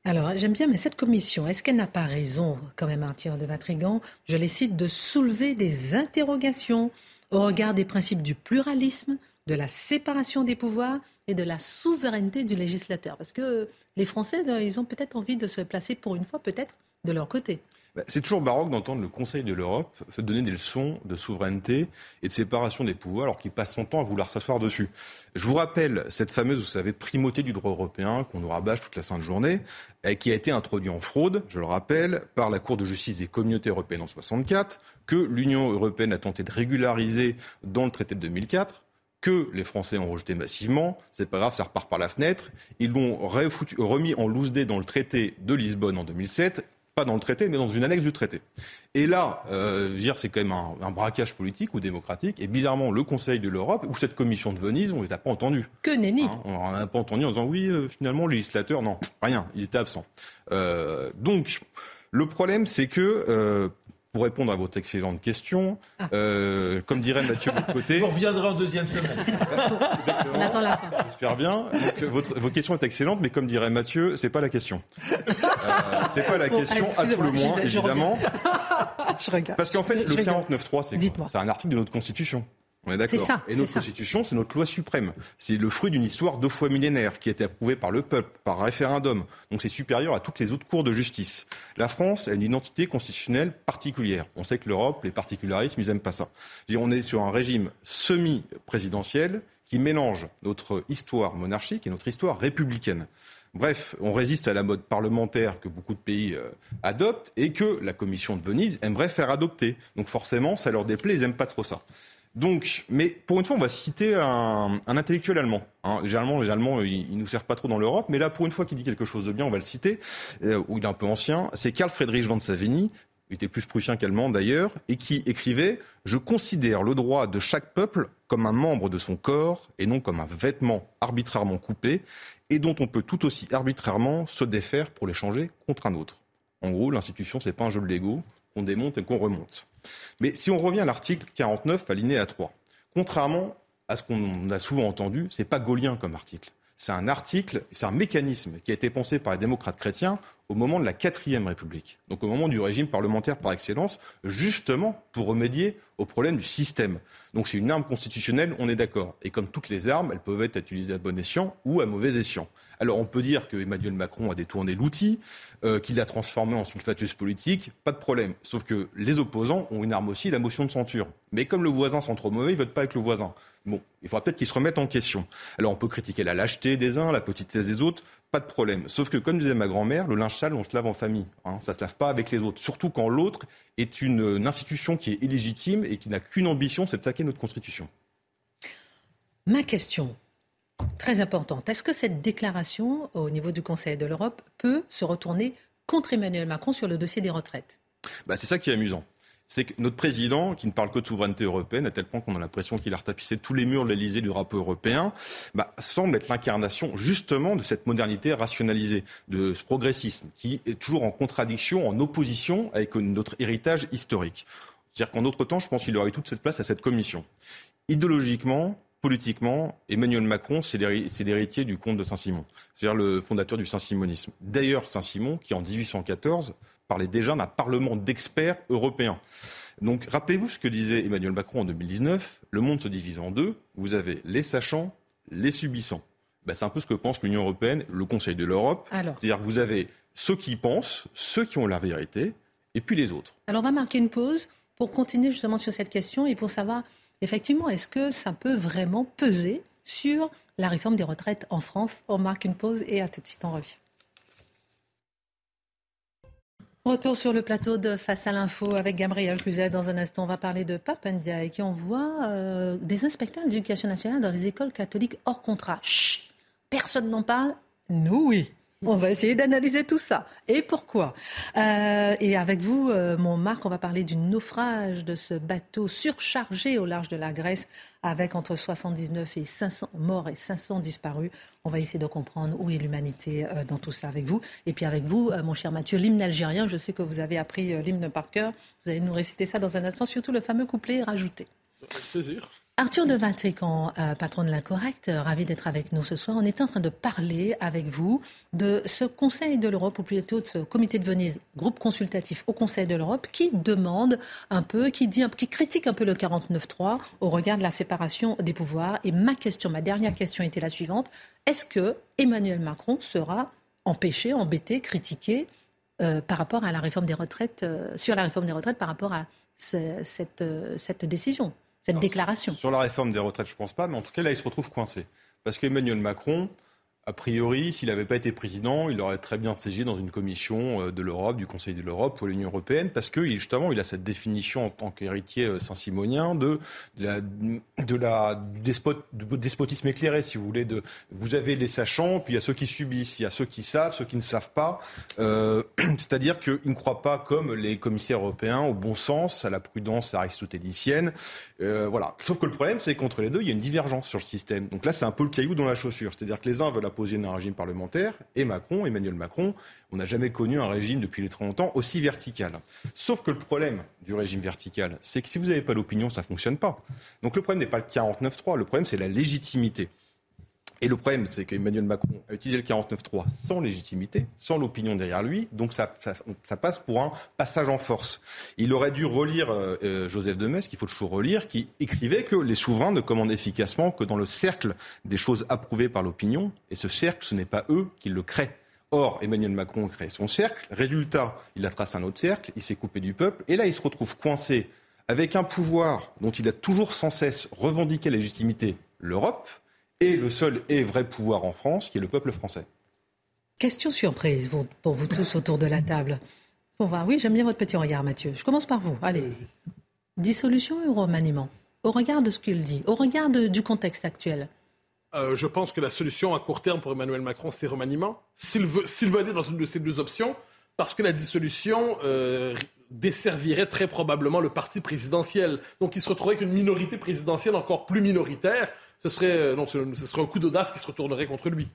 Alors, j'aime bien, mais cette commission, est-ce qu'elle n'a pas raison, quand même, Arthur de Vatrigan, je les cite, de soulever des interrogations au regard des principes du pluralisme, de la séparation des pouvoirs et de la souveraineté du législateur Parce que les Français, ils ont peut-être envie de se placer pour une fois, peut-être, de leur côté. Bah, c'est toujours baroque d'entendre le Conseil de l'Europe donner des leçons de souveraineté et de séparation des pouvoirs alors qu'il passe son temps à vouloir s'asseoir dessus. Je vous rappelle cette fameuse, vous savez, primauté du droit européen qu'on nous rabâche toute la sainte journée, qui a été introduite en fraude, je le rappelle, par la Cour de justice des communautés européennes en 64, que l'Union européenne a tenté de régulariser dans le traité de 2004 que les Français ont rejeté massivement. C'est pas grave, ça repart par la fenêtre. Ils l'ont remis en loose dans le traité de Lisbonne en 2007 pas dans le traité, mais dans une annexe du traité. Et là, euh, dire c'est quand même un, braquage politique ou démocratique. Et bizarrement, le Conseil de l'Europe ou cette commission de Venise, on les a pas entendus. Que nenni. Hein, on n'a pas entendu en disant oui, euh, finalement, le législateur, non, rien, ils étaient absents. Euh, donc, le problème, c'est que euh, pour répondre à votre excellente question, ah. euh, comme dirait Mathieu de côté. Vous reviendrez en deuxième semaine. On attend la fin. J'espère bien. Donc, votre, votre, question est excellente, mais comme dirait Mathieu, c'est pas la question. Euh, c'est pas la question, à tout le moins, évidemment. Je regarde. Parce qu'en fait, le 49.3, c'est C'est un article de notre Constitution. On est d'accord. Et notre constitution, c'est notre loi suprême. C'est le fruit d'une histoire deux fois millénaire qui a été approuvée par le peuple, par référendum. Donc c'est supérieur à toutes les autres cours de justice. La France a une identité constitutionnelle particulière. On sait que l'Europe, les particularismes, ils n'aiment pas ça. On est sur un régime semi-présidentiel qui mélange notre histoire monarchique et notre histoire républicaine. Bref, on résiste à la mode parlementaire que beaucoup de pays euh, adoptent et que la Commission de Venise aimerait faire adopter. Donc forcément, ça leur déplaît, ils n'aiment pas trop ça. Donc, mais pour une fois, on va citer un, intellectuel allemand. Hein. Généralement, les Allemands, ils, ne nous servent pas trop dans l'Europe, mais là, pour une fois qu'il dit quelque chose de bien, on va le citer, euh, où il est un peu ancien. C'est Karl Friedrich von Savigny, il était plus prussien qu'allemand d'ailleurs, et qui écrivait Je considère le droit de chaque peuple comme un membre de son corps et non comme un vêtement arbitrairement coupé et dont on peut tout aussi arbitrairement se défaire pour l'échanger contre un autre. En gros, l'institution, c'est pas un jeu de Lego qu'on démonte et qu'on remonte. Mais si on revient à l'article 49, alinéa 3, contrairement à ce qu'on a souvent entendu, ce n'est pas gaulien comme article. C'est un article, c'est un mécanisme qui a été pensé par les démocrates chrétiens au moment de la quatrième République, donc au moment du régime parlementaire par excellence, justement pour remédier au problème du système. Donc c'est une arme constitutionnelle, on est d'accord. Et comme toutes les armes, elles peuvent être utilisées à bon escient ou à mauvais escient. Alors on peut dire que Emmanuel Macron a détourné l'outil, euh, qu'il l'a transformé en sulfatus politique, pas de problème. Sauf que les opposants ont une arme aussi, la motion de censure. Mais comme le voisin sent trop mauvais, ils votent pas avec le voisin. Bon, il faudra peut-être qu'ils se remettent en question. Alors on peut critiquer la lâcheté des uns, la petitesse des autres, pas de problème. Sauf que, comme disait ma grand-mère, le linge sale, on se lave en famille. Hein. Ça se lave pas avec les autres. Surtout quand l'autre est une, institution qui est illégitime et qui n'a qu'une ambition, c'est de saquer notre Constitution. Ma question, très importante, est-ce que cette déclaration au niveau du Conseil de l'Europe peut se retourner contre Emmanuel Macron sur le dossier des retraites? Bah, C'est ça qui est amusant c'est que notre président, qui ne parle que de souveraineté européenne, à tel point qu'on a l'impression qu'il a retapissé tous les murs de l'Elysée du drapeau européen, bah, semble être l'incarnation justement de cette modernité rationalisée, de ce progressisme, qui est toujours en contradiction, en opposition avec notre héritage historique. C'est-à-dire qu'en d'autres temps, je pense qu'il aurait eu toute cette place à cette commission. Idéologiquement, politiquement, Emmanuel Macron, c'est l'héritier du comte de Saint-Simon, c'est-à-dire le fondateur du saint-simonisme. D'ailleurs, Saint-Simon, qui en 1814 parlait déjà d'un parlement d'experts européens. Donc rappelez-vous ce que disait Emmanuel Macron en 2019, le monde se divise en deux, vous avez les sachants, les subissants. Ben, c'est un peu ce que pense l'Union européenne, le Conseil de l'Europe. C'est-à-dire que vous avez ceux qui pensent, ceux qui ont la vérité, et puis les autres. Alors on va marquer une pause pour continuer justement sur cette question et pour savoir effectivement est-ce que ça peut vraiment peser sur la réforme des retraites en France. On marque une pause et à tout de suite on revient. Retour sur le plateau de Face à l'info avec Gabriel Cluzel. Dans un instant, on va parler de Papendia qui envoie euh, des inspecteurs d'éducation nationale dans les écoles catholiques hors contrat. Chut Personne n'en parle Nous, oui. On va essayer d'analyser tout ça. Et pourquoi? Euh, Et avec vous, euh, mon Marc, on va parler du naufrage de ce bateau surchargé au large de la Grèce avec entre 79 et 500 morts et 500 disparus. On va essayer de comprendre où est l'humanité euh, dans tout ça avec vous. Et puis avec vous, mon cher Mathieu, l'hymne algérien, je sais que vous avez appris l'hymne par cœur. Vous allez nous réciter ça dans un instant, surtout le fameux couplet rajouté. Avec plaisir. Arthur de Vatrican, euh, patron de la Correcte, euh, ravi d'être avec nous ce soir. On est en train de parler avec vous de ce Conseil de l'Europe, ou plutôt de ce Comité de Venise, groupe consultatif au Conseil de l'Europe, qui demande un peu, qui, dit, qui critique un peu le 49-3 au regard de la séparation des pouvoirs. Et ma question, ma dernière question était la suivante. Est-ce que Emmanuel Macron sera empêché, embêté, critiqué euh, par rapport à la réforme des retraites, sur la réforme des retraites par rapport à cette, cette décision? Cette déclaration. Sur la réforme des retraites, je ne pense pas, mais en tout cas, là, il se retrouve coincé. Parce qu'Emmanuel Macron, a priori, s'il n'avait pas été président, il aurait très bien siégé dans une commission euh, de l'Europe, du Conseil de l'Europe ou l'Union européenne, parce que justement, il a cette définition en tant qu'héritier euh, saint-simonien de, la, du, despotisme éclairé, si vous voulez. De, vous avez les sachants, puis il y a ceux qui subissent, il y a ceux qui savent, ceux qui ne savent pas. Euh, c'est-à-dire qu'il ne croit pas, comme les commissaires européens, au bon sens, à la prudence aristotélicienne. voilà. Sauf que le problème, c'est qu'entre les deux, il y a une divergence sur le système. Donc là, c'est un peu le caillou dans la chaussure. C'est-à-dire que les uns veulent imposer un régime parlementaire, et Macron, Emmanuel Macron, on n'a jamais connu un régime depuis les 30 ans aussi vertical. Sauf que le problème du régime vertical, c'est que si vous n'avez pas l'opinion, ça ne fonctionne pas. Donc le problème n'est pas le 49-3, le problème c'est la légitimité. Et le problème, c'est qu'Emmanuel Macron a utilisé le 49-3 sans légitimité, sans l'opinion derrière lui, donc ça, ça, passe pour un passage en force. Il aurait dû relire euh, euh, Joseph de Metz, qu'il faut toujours relire, qui écrivait que les souverains ne commandent efficacement que dans le cercle des choses approuvées par l'opinion, et ce cercle, ce n'est pas eux qui le créent. Or, Emmanuel Macron crée son cercle, résultat, il a tracé un autre cercle, il s'est coupé du peuple, et là, il se retrouve coincé avec un pouvoir dont il a toujours sans cesse revendiqué la légitimité, l'Europe, et le seul et vrai pouvoir en France, qui est le peuple français. Question surprise pour vous tous autour de la table. Pour voir, oui, j'aime bien votre petit regard, Mathieu. Je commence par vous. Allez. Dissolution ou remaniement? Au regard de ce qu'il dit, au regard du contexte actuel euh, je pense que la solution à court terme pour Emmanuel Macron, c'est remaniement. S'il veut, veut, aller dans une de ces deux options, parce que la dissolution euh, desservirait très probablement le parti présidentiel. Donc il se retrouverait avec une minorité présidentielle encore plus minoritaire. Ce serait, euh, non, ce, serait un coup d'audace qui se retournerait contre lui.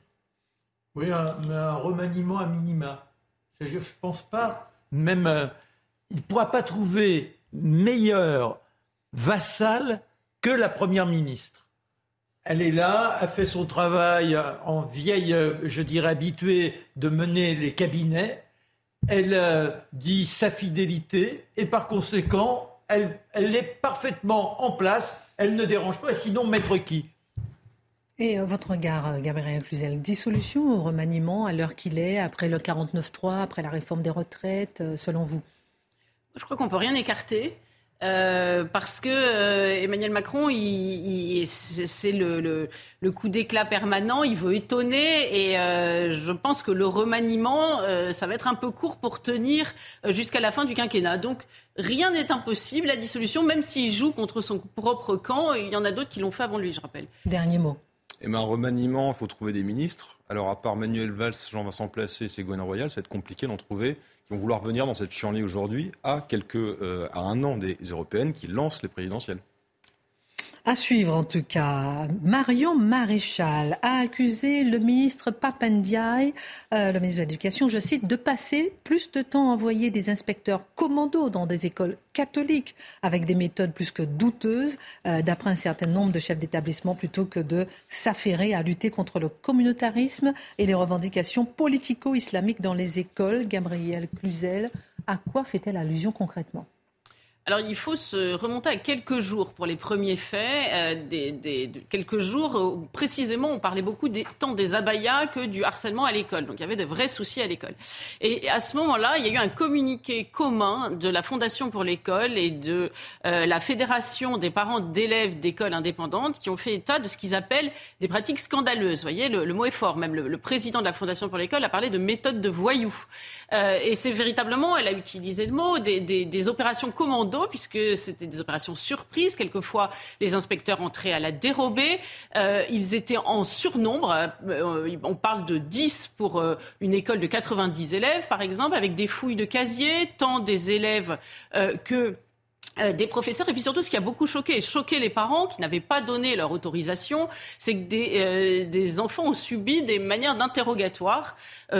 Oui, un, un remaniement à minima. C'est-à-dire, je ne pense pas, même, euh, il ne pourra pas trouver meilleur vassal que la Première ministre. Elle est là, a fait son travail en vieille, euh, je dirais, habituée de mener les cabinets elle euh, dit sa fidélité et par conséquent, elle, est parfaitement en place, elle ne dérange pas, sinon maître qui? Et euh, votre regard, euh, Gabriel Cluzel, dissolution ou remaniement à l'heure qu'il est, après le 49-3, après la réforme des retraites, selon vous? Je crois qu'on ne peut rien écarter. Euh, parce que euh, Emmanuel Macron, c'est le, coup d'éclat permanent, il veut étonner et euh, je pense que le remaniement, ça va être un peu court pour tenir jusqu'à la fin du quinquennat. Donc rien n'est impossible, la dissolution, même s'il joue contre son propre camp, il y en a d'autres qui l'ont fait avant lui, je rappelle. Dernier mot. Et eh ben, remaniement, il faut trouver des ministres. Alors, à part Manuel Valls, Jean-Vincent Placé, Ségolène Royal, ça va être compliqué d'en trouver qui vont vouloir venir dans cette journée aujourd'hui à, euh, à un an des européennes qui lancent les présidentielles. À suivre en tout cas. Marion Maréchal a accusé le ministre Papandiaï, euh, le ministre de l'Éducation, je cite, de passer plus de temps à envoyer des inspecteurs commando dans des écoles catholiques avec des méthodes plus que douteuses, euh, d'après un certain nombre de chefs d'établissement, plutôt que de s'affairer à lutter contre le communautarisme et les revendications politico-islamiques dans les écoles. Gabriel Cluzel, à quoi fait-elle allusion concrètement? Alors il faut se remonter à quelques jours pour les premiers faits, euh, quelques jours où précisément on parlait beaucoup des, tant des abayas que du harcèlement à l'école. Donc il y avait de vrais soucis à l'école. Et à ce moment-là, il y a eu un communiqué commun de la Fondation pour l'école et de euh, la Fédération des parents d'élèves d'écoles indépendantes qui ont fait état de ce qu'ils appellent des pratiques scandaleuses. Vous voyez, le, mot est fort. Même le, président de la Fondation pour l'école a parlé de méthode de voyous. Euh, et c'est véritablement, elle a utilisé le mot, des, des, des opérations commando, puisque c'était des opérations surprises. Quelquefois, les inspecteurs entraient à la dérobée. Euh, ils étaient en surnombre. Euh, on parle de 10 pour euh, une école de 90 élèves, par exemple, avec des fouilles de casiers, tant des élèves que des professeurs et puis surtout ce qui a beaucoup choqué et choqué les parents qui n'avaient pas donné leur autorisation, c'est que des, enfants ont subi des manières d'interrogatoire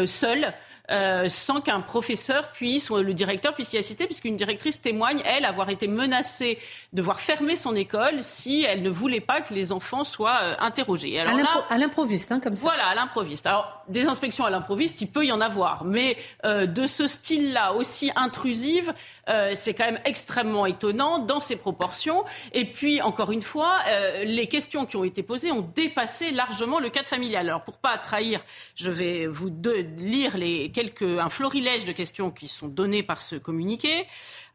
seuls euh, sans qu'un professeur puisse ou le directeur puisse y assister, puisqu'une directrice témoigne, elle, avoir été menacée de voir fermer son école si elle ne voulait pas que les enfants soient euh, interrogés. Alors à l'improviste, hein, comme ça. Voilà, à l'improviste. Alors, des inspections à l'improviste, il peut y en avoir, mais euh, de ce style-là, aussi intrusive, c'est quand même extrêmement étonnant dans ses proportions. Et puis, encore une fois, les questions qui ont été posées ont dépassé largement le cadre familial. Alors, pour pas trahir, je vais vous de, lire les un florilège de questions qui sont données par ce communiqué.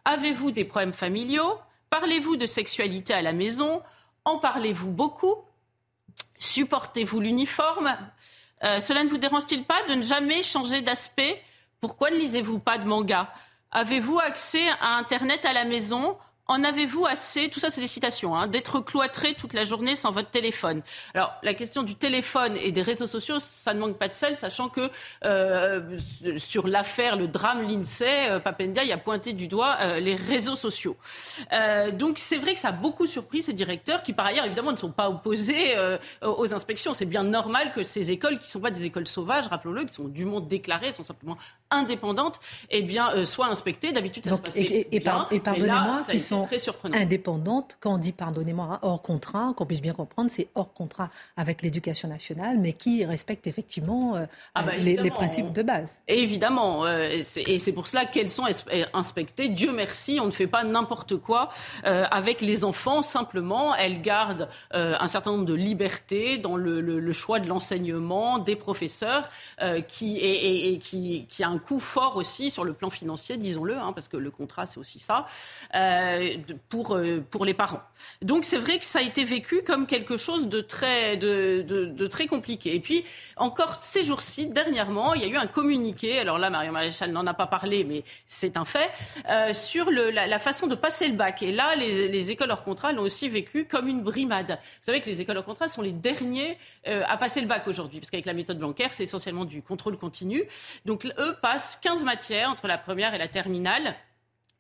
Avez-vous des problèmes familiaux? Parlez-vous de sexualité à la maison? En parlez-vous beaucoup? Supportez-vous l'uniforme? Euh, Cela ne vous dérange-t-il pas de ne jamais changer d'aspect? Pourquoi ne lisez-vous pas de manga? Avez-vous accès à Internet à la maison? En avez-vous assez, tout ça c'est des citations, hein, d'être cloîtré toute la journée sans votre téléphone Alors la question du téléphone et des réseaux sociaux, ça ne manque pas de sel, sachant que euh, sur l'affaire, le drame l'INSEE, euh, Papendia y a pointé du doigt euh, les réseaux sociaux. Euh, donc c'est vrai que ça a beaucoup surpris ces directeurs qui par ailleurs évidemment ne sont pas opposés euh, aux inspections. C'est bien normal que ces écoles, qui ne sont pas des écoles sauvages, rappelons-le, qui sont du monde déclaré, sont simplement indépendantes, eh bien soient inspectées. D'habitude ça Donc, se passait et, et pardonnez-moi, qui sont très surprenant. indépendantes, quand on dit, pardonnez-moi, hors contrat, qu'on puisse bien comprendre, c'est hors contrat avec l'éducation nationale, mais qui respectent effectivement euh, Ah bah, les, principes de base. Évidemment, euh, et c'est- pour cela qu'elles sont es- inspectées. Dieu merci, on ne fait pas n'importe quoi euh, avec les enfants. Simplement, elles gardent euh, un certain nombre de libertés dans le, le- le choix de l'enseignement des professeurs, euh, qui et, et- et qui, qui a un coût fort aussi sur le plan financier, disons-le, hein, parce que le contrat c'est aussi ça euh, pour euh, pour les parents. Donc c'est vrai que ça a été vécu comme quelque chose de très compliqué. Et puis encore ces jours-ci, dernièrement, il y a eu un communiqué. Alors là, Marion Maréchal n'en a pas parlé, mais c'est un fait euh, sur la, façon de passer le bac. Et là, les, les écoles hors contrat l'ont aussi vécu comme une brimade. Vous savez que les écoles hors contrat sont les derniers euh, à passer le bac aujourd'hui, parce qu'avec la méthode Blanquer, c'est essentiellement du contrôle continu. Donc eux passent 15 matières entre la première et la terminale.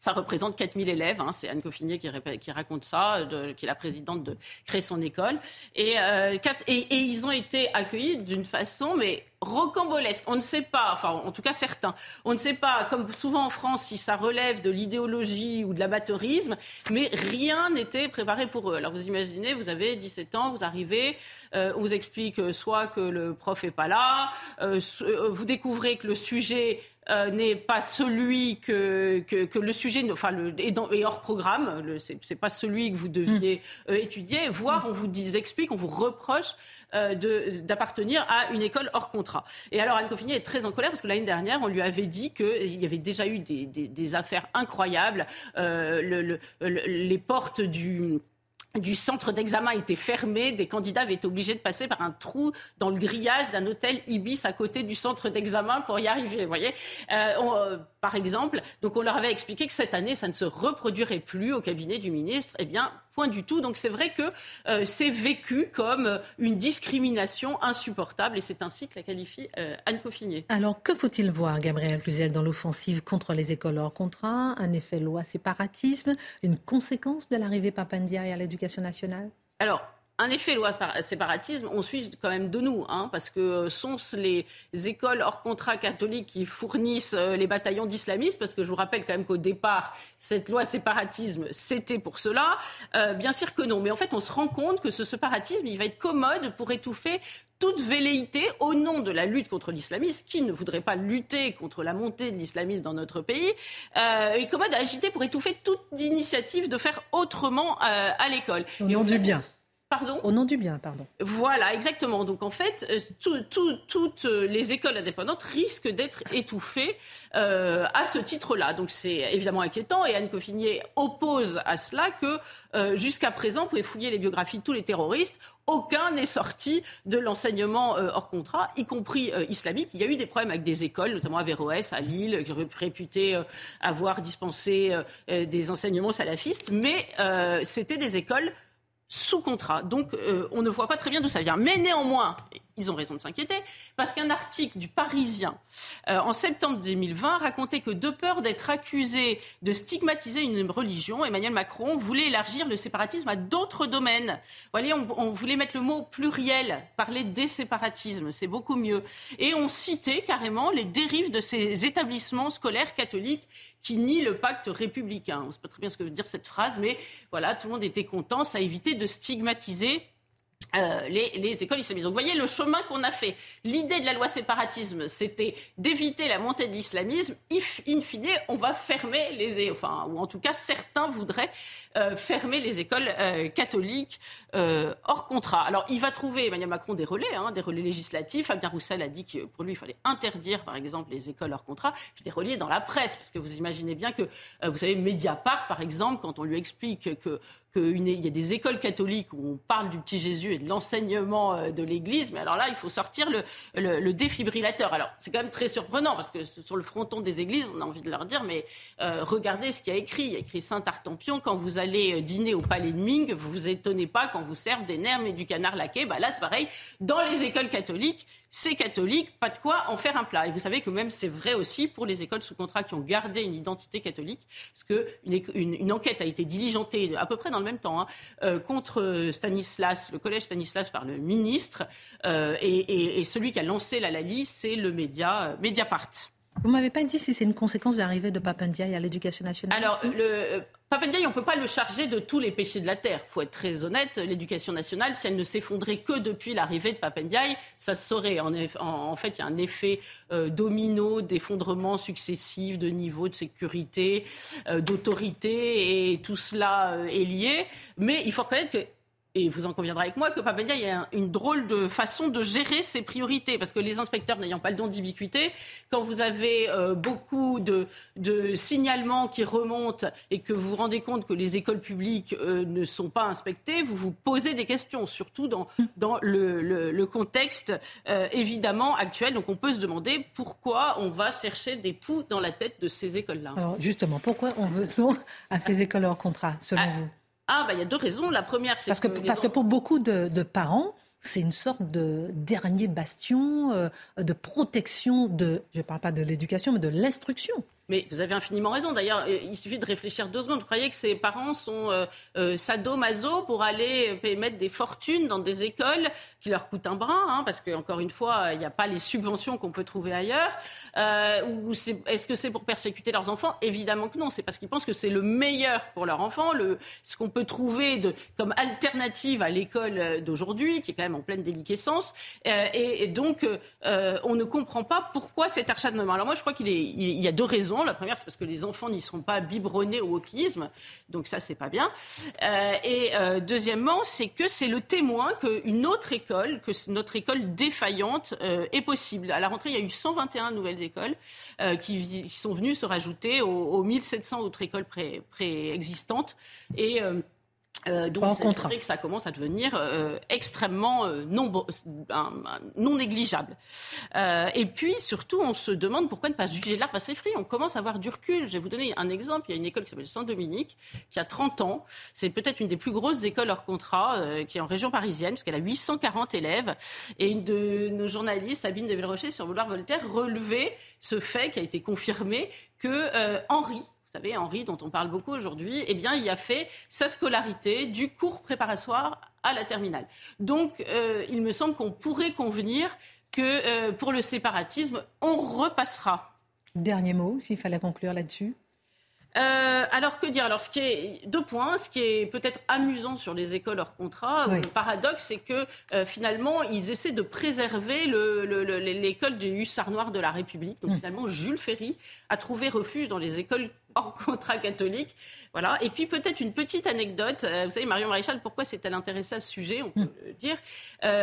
Ça représente 4000 élèves. Hein. C'est Anne Coffinier qui, raconte ça, qui est la présidente de Créer son école. Et, euh, et ils ont été accueillis d'une façon, mais rocambolesque. On ne sait pas, enfin en tout cas certains, on ne sait pas, comme souvent en France, si ça relève de l'idéologie ou de l'amateurisme, mais rien n'était préparé pour eux. Alors vous imaginez, vous avez 17 ans, vous arrivez, euh, on vous explique euh, soit que le prof est pas là, euh, vous découvrez que le sujet euh, n'est pas celui que, que, que le sujet enfin, le, est, dans, est hors programme, c'est c'est pas celui que vous deviez euh, étudier, voire on vous dit, explique, on vous reproche euh, d'appartenir à une école hors contrat. Et alors Anne Coffinier est très en colère parce que l'année dernière, on lui avait dit qu'il y avait déjà eu des, affaires incroyables, euh, le, le, le- les portes du centre d'examen étaient fermées, des candidats avaient été obligés de passer par un trou dans le grillage d'un hôtel Ibis à côté du centre d'examen pour y arriver. Vous voyez, Euh, euh, par exemple, donc on leur avait expliqué que cette année, ça ne se reproduirait plus au cabinet du ministre. Eh bien, point du tout. Donc c'est vrai que euh, c'est vécu comme euh, une discrimination insupportable, et c'est ainsi que la qualifie euh, Anne Coffinier. Alors, que faut-il voir, Gabriel Cluzel, dans l'offensive contre les écoles hors contrat? Un effet loi séparatisme Une conséquence de l'arrivée Papandiaï à l'éducation nationale? Alors, un effet loi par- séparatisme, on suit quand même de nous, hein, parce que euh, sont-ce les écoles hors contrat catholiques qui fournissent euh, les bataillons d'islamistes? Parce que je vous rappelle quand même qu'au départ, cette loi séparatisme, c'était pour cela. Euh, bien sûr que non, mais en fait, on se rend compte que ce séparatisme, il va être commode pour étouffer toute velléité, au nom de la lutte contre l'islamisme, qui ne voudrait pas lutter contre la montée de l'islamisme dans notre pays, euh, est commode à agiter pour étouffer toute initiative de faire autrement euh, à l'école. Au nom du bien. Pardon Au nom du bien, pardon. Voilà, exactement. Donc en fait, euh, toutes les écoles indépendantes risquent d'être étouffées euh, à ce titre-là. Donc c'est évidemment inquiétant. Et Anne Coffinier oppose à cela que euh, jusqu'à présent, vous pouvez fouiller les biographies de tous les terroristes. Aucun n'est sorti de l'enseignement hors contrat, y compris islamique. Il y a eu des problèmes avec des écoles, notamment à Véroès, à Lille, réputées avoir dispensé des enseignements salafistes, mais c'était des écoles sous contrat. Donc euh, on ne voit pas très bien d'où ça vient. Mais néanmoins, ils ont raison de s'inquiéter, parce qu'un article du Parisien euh, en septembre 2020 racontait que de peur d'être accusé de stigmatiser une religion, Emmanuel Macron voulait élargir le séparatisme à d'autres domaines. Vous voyez, on, on, voulait mettre le mot pluriel, parler des séparatismes, c'est beaucoup mieux. Et on citait carrément les dérives de ces établissements scolaires catholiques qui nient le pacte républicain. On ne sait pas très bien ce que veut dire cette phrase, mais voilà, tout le monde était content, ça évité de stigmatiser euh, les, écoles islamistes. Donc vous voyez le chemin qu'on a fait. L'idée de la loi séparatisme, c'était d'éviter la montée de l'islamisme. In fine, on va fermer les... Enfin, ou en tout cas, certains voudraient euh, fermer les écoles euh, catholiques hors contrat. Alors il va trouver, Emmanuel Macron, des relais, hein, des relais législatifs. Fabien Roussel a dit que pour lui, il fallait interdire, par exemple, les écoles hors contrat. Puis des relais dans la presse, parce que vous imaginez bien que, vous savez, Mediapart, par exemple, quand on lui explique que qu'il y a des écoles catholiques où on parle du petit Jésus et de l'enseignement euh, de l'Église, mais alors là, il faut sortir le, défibrillateur. Alors, c'est quand même très surprenant parce que sur le fronton des églises, on a envie de leur dire, mais euh, regardez ce qu'il y a écrit. Il y a écrit Saint Artempion, quand vous allez euh, dîner au palais de Ming, vous vous étonnez pas quand vous servent des nerfs et du canard laqué. Bah là, c'est pareil. Dans les écoles catholiques, c'est catholique, pas de quoi en faire un plat. Et vous savez que même c'est vrai aussi pour les écoles sous contrat qui ont gardé une identité catholique, parce qu'une une, une, enquête a été diligentée à peu près dans le même temps hein, euh, contre Stanislas, le collège Stanislas par le ministre, euh, et, celui qui a lancé la Lali, c'est le média euh, Mediapart. Vous m'avez pas dit si c'est une conséquence de l'arrivée de Papendiaï à l'éducation nationale Alors, le, Papendiaï, on ne peut pas le charger de tous les péchés de la terre. Il faut être très honnête. L'éducation nationale, si elle ne s'effondrait que depuis l'arrivée de Papendiaï, ça se saurait. En, fait, il y a un effet euh, domino d'effondrement successif de niveau de sécurité, euh, d'autorité, et tout cela euh, est lié. Mais il faut reconnaître que et vous en conviendrez avec moi, que Papendia, il y a une drôle de façon de gérer ses priorités. Parce que les inspecteurs n'ayant pas le don d'ubiquité, quand vous avez euh, beaucoup de, de, signalements qui remontent et que vous vous rendez compte que les écoles publiques euh, ne sont pas inspectées, vous vous posez des questions, surtout dans, dans le, le, contexte euh, évidemment actuel. Donc on peut se demander pourquoi on va chercher des poux dans la tête de ces écoles-là. Alors justement, pourquoi on veut à ces écoles hors contrat, selon ah, vous? Ah, bah, il y a deux raisons. La première, c'est parce que, parce que pour beaucoup de, parents, c'est une sorte de dernier bastion euh, de protection de, je ne parle pas de l'éducation, mais de l'instruction. Mais vous avez infiniment raison. D'ailleurs, euh, il suffit de réfléchir deux secondes. Vous croyez que ces parents sont euh, euh sadomaso pour aller mettre des fortunes dans des écoles qui leur coûtent un bras, hein, parce qu'encore une fois, il n'y a pas les subventions qu'on peut trouver ailleurs. Euh, est-ce que c'est pour persécuter leurs enfants? Évidemment que non. C'est parce qu'ils pensent que c'est le meilleur pour leur enfant, ce qu'on peut trouver de, comme alternative à l'école d'aujourd'hui, qui est quand même en pleine déliquescence. Euh, et, donc, on ne comprend pas pourquoi cet acharnement. Alors moi, je crois qu'il il y a deux raisons. La première, c'est parce que les enfants n'y seront pas biberonnés au wokisme. Donc ça, c'est pas bien. Euh, et euh, deuxièmement, c'est que c'est le témoin qu'une autre école, que notre école défaillante euh, est possible. À la rentrée, il y a eu 121 nouvelles écoles qui, sont venues se rajouter aux, 1700 autres écoles préexistantes. et euh, donc c'est vrai que ça commence à devenir euh, extrêmement euh, non, non négligeable. Euh, et puis surtout, on se demande pourquoi ne pas juger l'arbre à ses fruits. On commence à avoir du recul. Je vais vous donner un exemple. Il y a une école qui s'appelle Saint-Dominique, qui a 30 ans. C'est peut-être une des plus grosses écoles hors contrat, qui est en région parisienne, puisqu'elle a 840 élèves. Et une de nos journalistes, Sabine de Villerocher, sur Boulevard Voltaire, relevait ce fait qui a été confirmé que Henri, vous savez, Henri, dont on parle beaucoup aujourd'hui, eh bien, il a fait sa scolarité du cours préparatoire à la terminale. Donc, euh, il me semble qu'on pourrait convenir que euh, pour le séparatisme, on repassera. Dernier mot, s'il fallait conclure là-dessus. Euh, alors que dire? Alors ce qui est deux points, ce qui est peut-être amusant sur les écoles hors contrat, le paradoxe, c'est que euh, finalement ils essaient de préserver l'école du hussard noir de la République. Donc hmm. finalement Jules Ferry a trouvé refuge dans les écoles hors contrat catholiques. Voilà. Et puis peut-être une petite anecdote. Euh, vous savez Marion Maréchal, pourquoi s'est-elle intéressée à ce sujet On peut hmm. le dire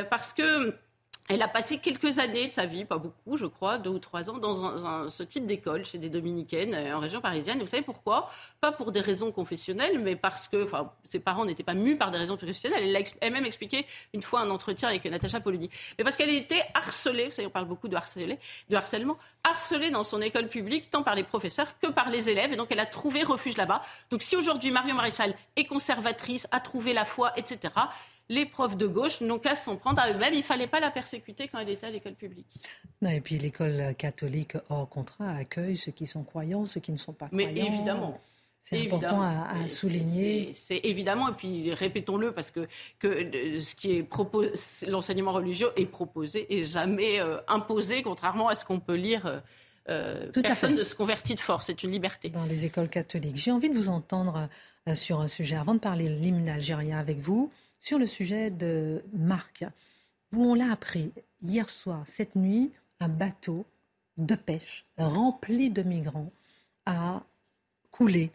parce que elle a passé quelques années de sa vie, pas beaucoup, je crois, deux ou trois ans, dans ce type d'école chez des dominicaines euh, en région parisienne. Vous savez pourquoi? Pas pour des raisons confessionnelles, mais parce que ses parents n'étaient pas mus par des raisons professionnelles. Elle l'a même expliqué une fois un entretien avec Natacha Polony. Mais parce qu'elle était harcelée, vous savez, on parle beaucoup de, de harcèlement, harcelée dans son école publique, tant par les professeurs que par les élèves. Et donc, elle a trouvé refuge là-bas. Donc, si aujourd'hui Marion Maréchal est conservatrice, a trouvé la foi, etc., les profs de gauche n'ont qu'à s'en prendre à eux-mêmes. Il ne fallait pas la persécuter quand elle était à l'école publique. et puis l'école catholique hors contrat accueille ceux qui sont croyants, ceux qui ne sont pas croyants. Mais évidemment. C'est important à, souligner. C'est évidemment, et puis répétons-le, parce que, que ce qui est proposé, l'enseignement religieux est proposé et jamais euh, imposé, contrairement à ce qu'on peut lire. Euh, euh personne ne se convertit de force, c'est une liberté. Dans les écoles catholiques. J'ai envie de vous entendre euh, sur un sujet, avant de parler de l'hymne algérien avec vous sur le sujet de Marc, où on l'a appris hier soir, cette nuit, un bateau de pêche rempli de migrants a coulé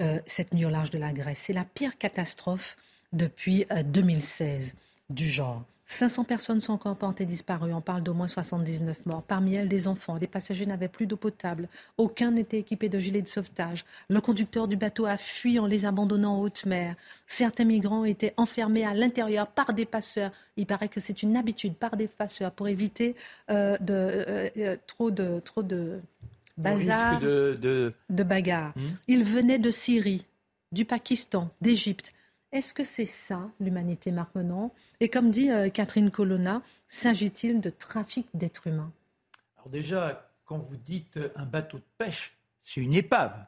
euh, cette nuit au large de la Grèce. C'est la pire catastrophe depuis 2016 euh, du genre. 500 personnes sont encore portées disparues. On parle d'au moins 79 morts. Parmi elles, des enfants. Les passagers n'avaient plus d'eau potable. Aucun n'était équipé de gilets de sauvetage. Le conducteur du bateau a fui en les abandonnant en haute mer. Certains migrants étaient enfermés à l'intérieur par des passeurs. Il paraît que c'est une habitude par des passeurs pour éviter euh, de, euh, euh, trop de trop de bazar, de, de... bagarres. Hmm. Ils venaient de Syrie, du Pakistan, d'Égypte. Est-ce que c'est ça l'humanité, Marc Et comme dit euh, Catherine Colonna, s'agit-il de trafic d'êtres humains? Alors déjà, quand vous dites un bateau de pêche, c'est une épave.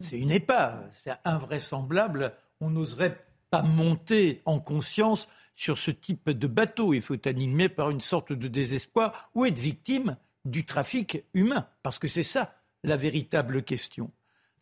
C'est une épave. C'est invraisemblable. On n'oserait pas monter en conscience sur ce type de bateau. Il faut être animé par une sorte de désespoir ou être victime du trafic humain. Parce que c'est ça la véritable question.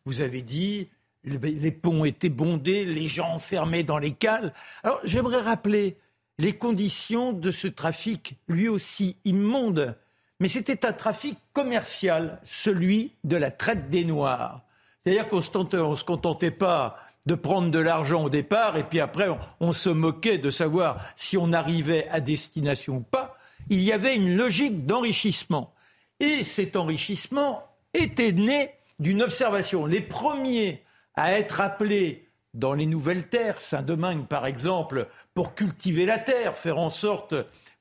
Vous avez dit les ponts étaient bondés, les gens enfermés dans les cales. Alors j'aimerais rappeler les conditions de ce trafic, lui aussi immonde. Mais c'était un trafic commercial, celui de la traite des Noirs. C'est-à-dire qu'on ne se contentait pas de prendre de l'argent au départ et puis après on, se moquait de savoir si on arrivait à destination ou pas. Il y avait une logique d'enrichissement. Et cet enrichissement était né d'une observation. Les premiers à être appelés dans les nouvelles terres, Saint-Domingue par exemple, pour cultiver la terre, faire en sorte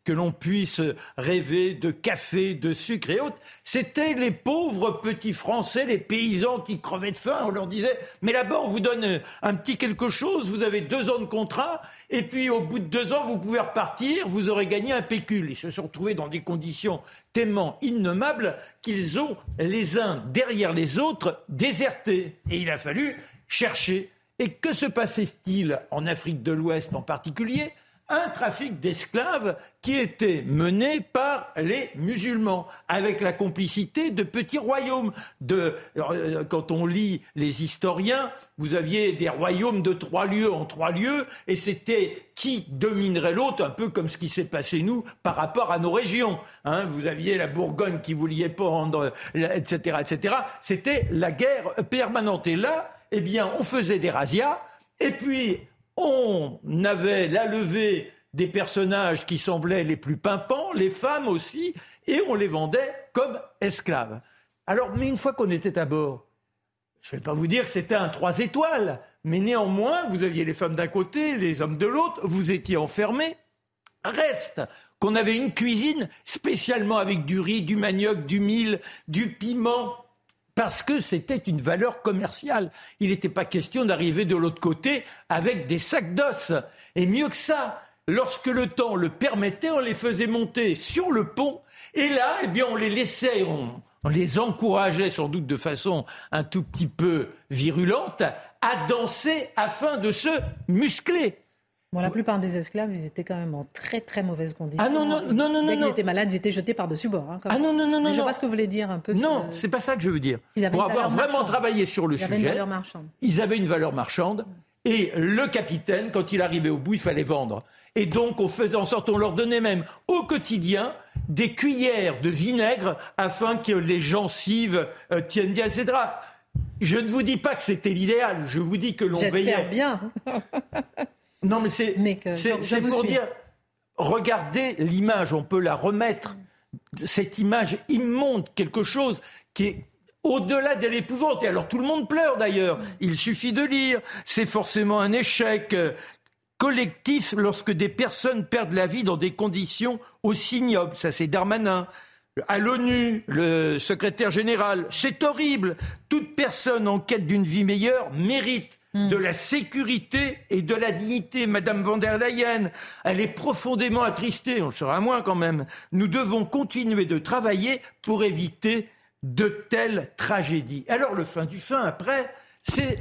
que l'on puisse rêver de café, de sucre et autres. C'était les pauvres petits Français, les paysans qui crevaient de faim. On leur disait, mais là-bas, on vous donne un petit quelque chose, vous avez deux ans de contrat, et puis au bout de deux ans, vous pouvez repartir, vous aurez gagné un pécule. Ils se sont retrouvés dans des conditions tellement innommables qu'ils ont les uns derrière les autres désertés. Et il a fallu chercher. Et que se passait-il en Afrique de l'Ouest en particulier? Un trafic d'esclaves qui était mené par les musulmans, avec la complicité de petits royaumes. De, euh, quand on lit les historiens, vous aviez des royaumes de trois lieux en trois lieux, et c'était qui dominerait l'autre, un peu comme ce qui s'est passé nous par rapport à nos régions. Hein. vous aviez la Bourgogne qui vouliez prendre, etc., etc. C'était la guerre permanente. Et là, eh bien, on faisait des razzias, et puis on avait la levée des personnages qui semblaient les plus pimpants, les femmes aussi, et on les vendait comme esclaves. Alors, mais une fois qu'on était à bord, je ne vais pas vous dire que c'était un trois étoiles, mais néanmoins, vous aviez les femmes d'un côté, les hommes de l'autre, vous étiez enfermés. Reste qu'on avait une cuisine spécialement avec du riz, du manioc, du mil, du piment, parce que c'était une valeur commerciale. Il n'était pas question d'arriver de l'autre côté avec des sacs d'os. Et mieux que ça, lorsque le temps le permettait, on les faisait monter sur le pont. Et là, eh bien, on les laissait, on, on les encourageait sans doute de façon un tout petit peu virulente à danser afin de se muscler. Bon, la plupart des esclaves, ils étaient quand même en très très mauvaise condition. Ah non, non, non, non, Dès non. qu'ils étaient malades, ils étaient jetés par-dessus bord. hein, Ah non, non, non, non. Je non. vois ce que vous voulez dire un peu. Non, que- c'est pas ça que je veux dire. Ils avaient Pour avoir vraiment marchande. travaillé sur le Il y avait une sujet, valeur marchande. ils avaient une valeur marchande. Et le capitaine, quand il arrivait au bout, il fallait vendre. Et donc, on faisait en sorte, on leur donnait même au quotidien des cuillères de vinaigre afin que les gencives euh, tiennent bien, etc. Je ne vous dis pas que c'était l'idéal. Je vous dis que l'on veillait. bien. Non, mais c'est pour suis. dire, regardez l'image, on peut la remettre. Cette image immonde, quelque chose qui est au-delà de l'épouvante. Et alors tout le monde pleure d'ailleurs. Il suffit de lire. C'est forcément un échec euh, collectif lorsque des personnes perdent la vie dans des conditions aussi ignobles. Ça, c'est Darmanin. À l'ONU, le secrétaire général, c'est horrible. Toute personne en quête d'une vie meilleure mérite de la sécurité et de la dignité. Madame van der Leyen, elle est profondément attristée, on le sera moins quand même. Nous devons continuer de travailler pour éviter de telles tragédies. Alors le fin du fin, après, c'est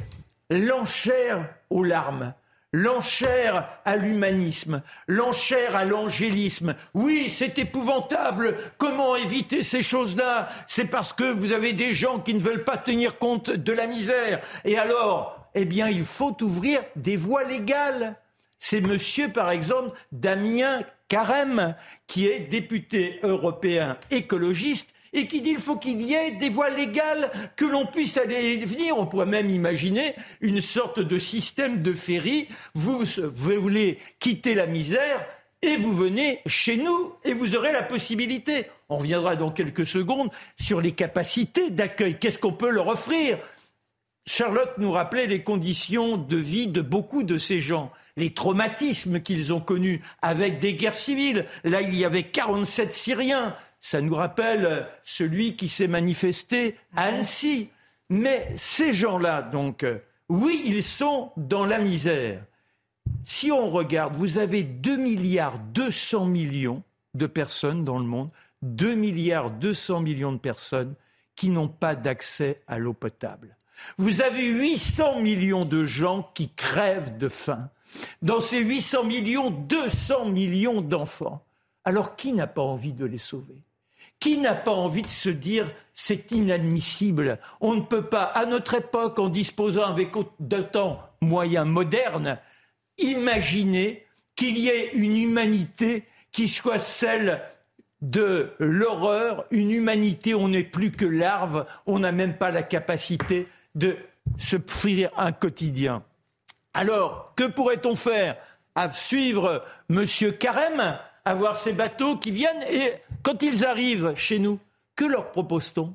l'enchère aux larmes. L'enchère à l'humanisme, l'enchère à l'angélisme. Oui, c'est épouvantable. Comment éviter ces choses-là? C'est parce que vous avez des gens qui ne veulent pas tenir compte de la misère. Et alors, eh bien, il faut ouvrir des voies légales. C'est monsieur, par exemple, Damien Carême, qui est député européen écologiste et qui dit qu'il faut qu'il y ait des voies légales, que l'on puisse aller et venir. On pourrait même imaginer une sorte de système de ferry. Vous, vous voulez quitter la misère et vous venez chez nous et vous aurez la possibilité. On reviendra dans quelques secondes sur les capacités d'accueil. Qu'est-ce qu'on peut leur offrir? Charlotte nous rappelait les conditions de vie de beaucoup de ces gens, les traumatismes qu'ils ont connus avec des guerres civiles. Là, il y avait 47 Syriens. Ça nous rappelle celui qui s'est manifesté à Annecy. Mais ces gens-là, donc, euh, oui, ils sont dans la misère. Si on regarde, vous avez 2 milliards 200 millions de personnes dans le monde, 2 milliards 200 millions de personnes qui n'ont pas d'accès à l'eau potable. Vous avez 800 millions de gens qui crèvent de faim. Dans ces 800 millions, 200 millions d'enfants. Alors qui n'a pas envie de les sauver? Qui n'a pas envie de se dire c'est inadmissible On ne peut pas, à notre époque, en disposant avec d'autant moyens modernes, imaginer qu'il y ait une humanité qui soit celle de l'horreur, une humanité où on n'est plus que larve, on n'a même pas la capacité de se offrir un quotidien. Alors, que pourrait-on faire À suivre M. Carême, à voir ces bateaux qui viennent, et quand ils arrivent chez nous, que leur propose-t-on?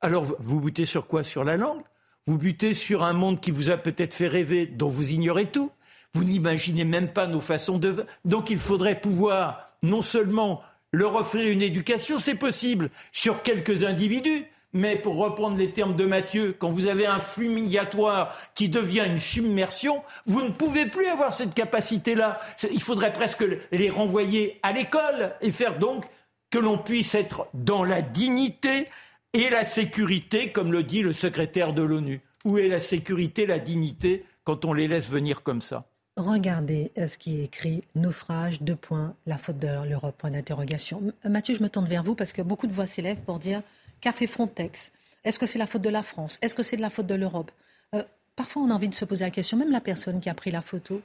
Alors, vous butez sur quoi? Sur la langue? Vous butez sur un monde qui vous a peut-être fait rêver, dont vous ignorez tout? Vous n'imaginez même pas nos façons de... Donc, il faudrait pouvoir non seulement leur offrir une éducation, c'est possible, sur quelques individus, mais pour reprendre les termes de Mathieu, quand vous avez un flux migratoire qui devient une submersion, vous ne pouvez plus avoir cette capacité-là. Il faudrait presque les renvoyer à l'école et faire donc que l'on puisse être dans la dignité et la sécurité, comme le dit le secrétaire de l'ONU. Où est la sécurité, la dignité, quand on les laisse venir comme ça? Regardez ce qui est écrit naufrage, deux points, la faute de l'Europe, point d'interrogation. Mathieu, je me tourne vers vous parce que beaucoup de voix s'élèvent pour dire qu'a fait Frontex Est-ce que c'est la faute de la France? Est-ce que c'est de la faute de l'Europe? Euh, Parfois, on a envie de se poser la question, même la personne qui a pris la photo,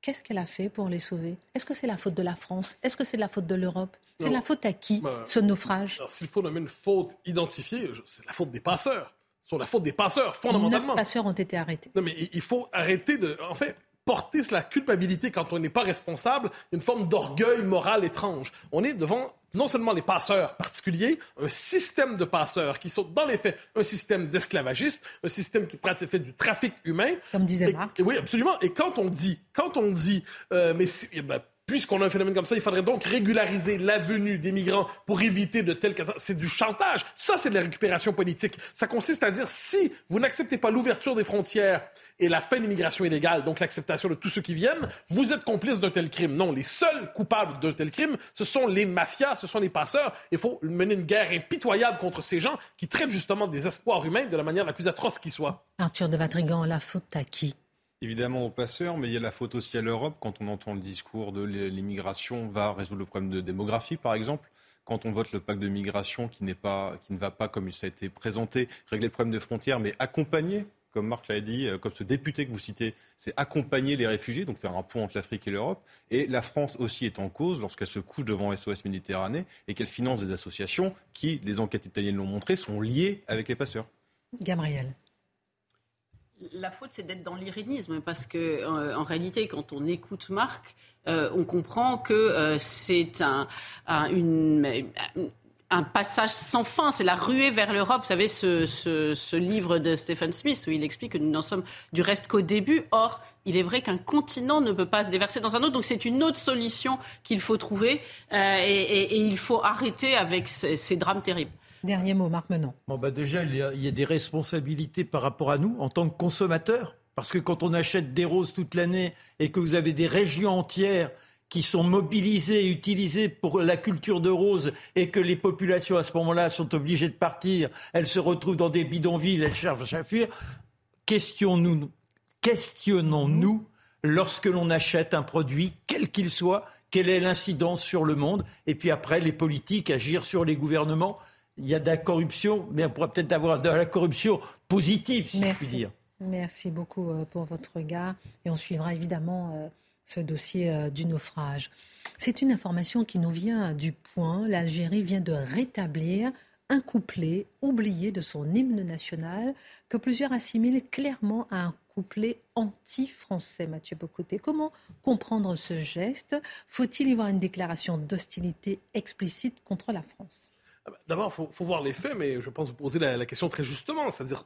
qu'est-ce qu'elle a fait pour les sauver? Est-ce que c'est la faute de la France? Est-ce que c'est de la faute de l'Europe? C'est de la faute à qui, bah, ce naufrage? S'il faut nommer une faute identifiée, c'est la faute des passeurs. C'est la faute des passeurs, fondamentalement. Neuf passeurs ont été arrêtés. Non, mais il faut arrêter de... En fait, porter la culpabilité quand on n'est pas responsable, une forme d'orgueil moral étrange. On est devant non seulement les passeurs particuliers, un système de passeurs qui sont dans les faits un système d'esclavagistes, un système qui pratique fait du trafic humain. Comme disait Et- Marc. Oui, absolument. Et quand on dit, quand on dit, euh, mais si- eh ben, puisqu'on a un phénomène comme ça, il faudrait donc régulariser la venue des migrants pour éviter de telles catastrophes. C'est du chantage. Ça, c'est de la récupération politique. Ça consiste à dire si vous n'acceptez pas l'ouverture des frontières et la fin de l'immigration illégale, donc l'acceptation de tous ceux qui viennent, vous êtes complice d'un tel crime. Non, les seuls coupables d'un tel crime, ce sont les mafias, ce sont les passeurs. Il faut mener une guerre impitoyable contre ces gens qui traitent justement des espoirs humains de la manière la plus atroce qui soit. Arthur de Vatrigan, la faute à qui? Évidemment aux passeurs, mais il y a la faute aussi à l'Europe quand on entend le discours de l'immigration va résoudre le problème de démographie, par exemple quand on vote le pacte de migration qui, pas, qui ne va pas comme ça a été présenté, régler le problème de frontières, mais accompagner comme Marc l'a dit, euh, comme ce député que vous citez, c'est accompagner les réfugiés, donc faire un pont entre l'Afrique et l'Europe. Et la France aussi est en cause lorsqu'elle se couche devant SOS Méditerranée et qu'elle finance des associations qui, les enquêtes italiennes l'ont montré, sont liées avec les passeurs. Gabriel. La faute, c'est d'être dans l'irénisme, parce que euh, en réalité, quand on écoute Marc, euh, on comprend que c'est un, passage sans fin, c'est la ruée vers l'Europe. Vous savez, ce, livre de Stephen Smith où il explique que nous n'en sommes du reste qu'au début. Or, il est vrai qu'un continent ne peut pas se déverser dans un autre. Donc c'est une autre solution qu'il faut trouver euh, et, il faut arrêter avec ces, drames terribles. Dernier mot, Marc Menon. Bon, bah déjà, il y, a, des responsabilités par rapport à nous en tant que consommateurs. Parce que quand on achète des roses toute l'année et que vous avez des régions entières qui sont mobilisés et utilisés pour la culture de rose et que les populations à ce moment-là sont obligées de partir, elles se retrouvent dans des bidonvilles, elles cherchent à fuir. Questionnons-nous, questionnons-nous lorsque l'on achète un produit, quel qu'il soit, quelle est l'incidence sur le monde, et puis après les politiques agir sur les gouvernements. Il y a de la corruption, mais on pourrait peut-être avoir de la corruption positive, si je puis dire. Merci beaucoup euh, pour votre regard, et on suivra évidemment euh, ce dossier euh, du naufrage. C'est une information qui nous vient du point. L'Algérie vient de rétablir un couplet oublié de son hymne national que plusieurs assimilent clairement à un couplet anti-français, Mathieu Bocoté. Comment comprendre ce geste? Faut-il y voir une déclaration d'hostilité explicite contre la France? D'abord, il faut, voir les faits, mais je pense vous poser la, la question très justement, c'est-à-dire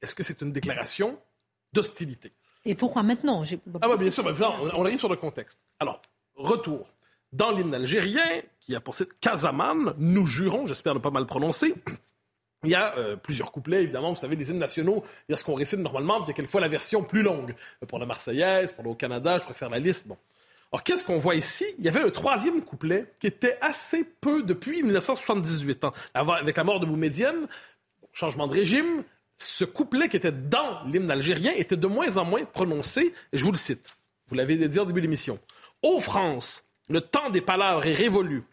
est-ce que c'est une déclaration d'hostilité? Et pourquoi maintenant? Ah oui, bien sûr, on, arrive sur le contexte. Alors, retour. Dans l'hymne algérien, qui a pour Casaman, nous jurons, j'espère ne pas mal prononcer, il y a euh, plusieurs couplets, évidemment. Vous savez, les hymnes nationaux, il y a ce qu'on récite normalement, puis il y a quelquefois la version plus longue. Pour la Marseillaise, pour le Canada, je préfère la liste. Bon. Alors, qu'est-ce qu'on voit ici? Il y avait le troisième couplet qui était assez peu depuis 1978. Hein, avec la mort de Boumedienne, changement de régime, ce couplet qui était dans l'hymne algérien était de moins en moins prononcé. Je vous le cite. Vous l'avez dit au début de l'émission. Ô France, le temps des palabres est révolu.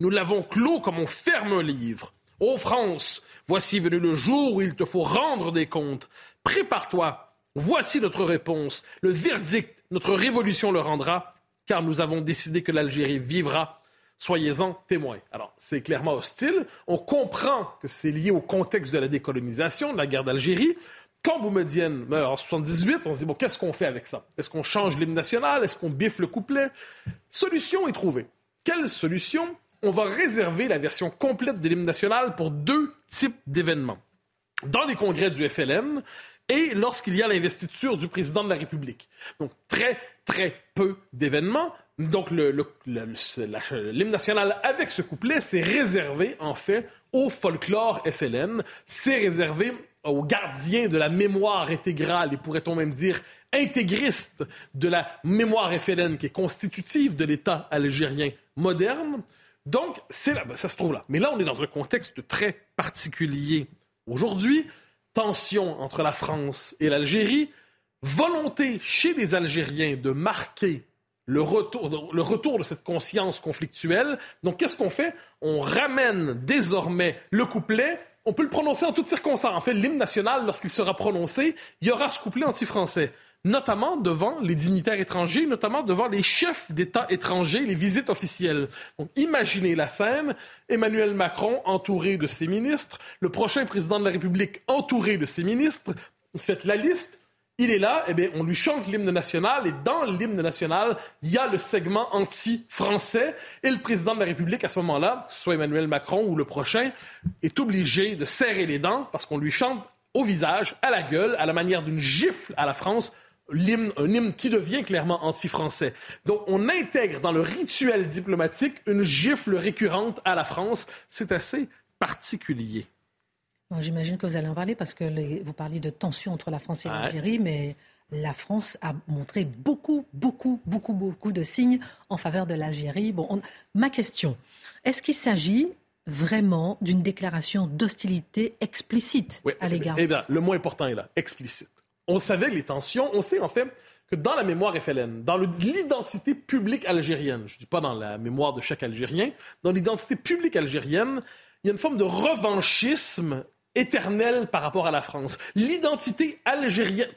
Nous l'avons clos comme on ferme un livre. Ô France, voici venu le jour où il te faut rendre des comptes. Prépare-toi. Voici notre réponse. Le verdict, notre révolution le rendra, car nous avons décidé que l'Algérie vivra Soyez-en témoins. Alors, c'est clairement hostile. On comprend que c'est lié au contexte de la décolonisation, de la guerre d'Algérie. Quand Boumedienne meurt en 78, on se dit, bon, qu'est-ce qu'on fait avec ça? Est-ce qu'on change l'hymne national? Est-ce qu'on biffe le couplet? Solution est trouvée. Quelle solution? On va réserver la version complète de l'hymne national pour deux types d'événements. Dans les congrès du FLN et lorsqu'il y a l'investiture du président de la République. Donc, très, très peu d'événements, donc, l'hymne national avec ce couplet, c'est réservé, en fait, au folklore FLN. C'est réservé aux gardiens de la mémoire intégrale et pourrait-on même dire intégriste de la mémoire FLN qui est constitutive de l'État algérien moderne. Donc, c'est là, ben, ça se trouve là. Mais là, on est dans un contexte très particulier aujourd'hui. Tension entre la France et l'Algérie, volonté chez les Algériens de marquer le retour, le retour de cette conscience conflictuelle. Donc, qu'est-ce qu'on fait? On ramène désormais le couplet. On peut le prononcer en toutes circonstances. En fait, l'hymne national, lorsqu'il sera prononcé, il y aura ce couplet anti-français notamment devant les dignitaires étrangers, notamment devant les chefs d'État étrangers, les visites officielles. Donc imaginez la scène, Emmanuel Macron entouré de ses ministres, le prochain président de la République entouré de ses ministres, faites la liste, il est là, eh bien, on lui chante l'hymne national et dans l'hymne national, il y a le segment anti-français. Et le président de la République à ce moment-là, soit Emmanuel Macron ou le prochain, est obligé de serrer les dents parce qu'on lui chante au visage, à la gueule, à la manière d'une gifle à la France, l'hymne, un hymne qui devient clairement anti-français. Donc, on intègre dans le rituel diplomatique une gifle récurrente à la France. C'est assez particulier. J'imagine que vous allez en parler parce que vous parliez de tension entre la France et l'Algérie, mais la France a montré beaucoup, beaucoup, beaucoup, beaucoup de signes en faveur de l'Algérie. Bon, ma question, est-ce qu'il s'agit vraiment d'une déclaration d'hostilité explicite à l'égard Eh bien, le mot important est là, explicite. On savait les tensions. On sait en fait que dans la mémoire FLN, dans l'identité publique algérienne, je ne dis pas dans la mémoire de chaque Algérien, dans l'identité publique algérienne, il y a une forme de revanchisme éternel par rapport à la France. L'identité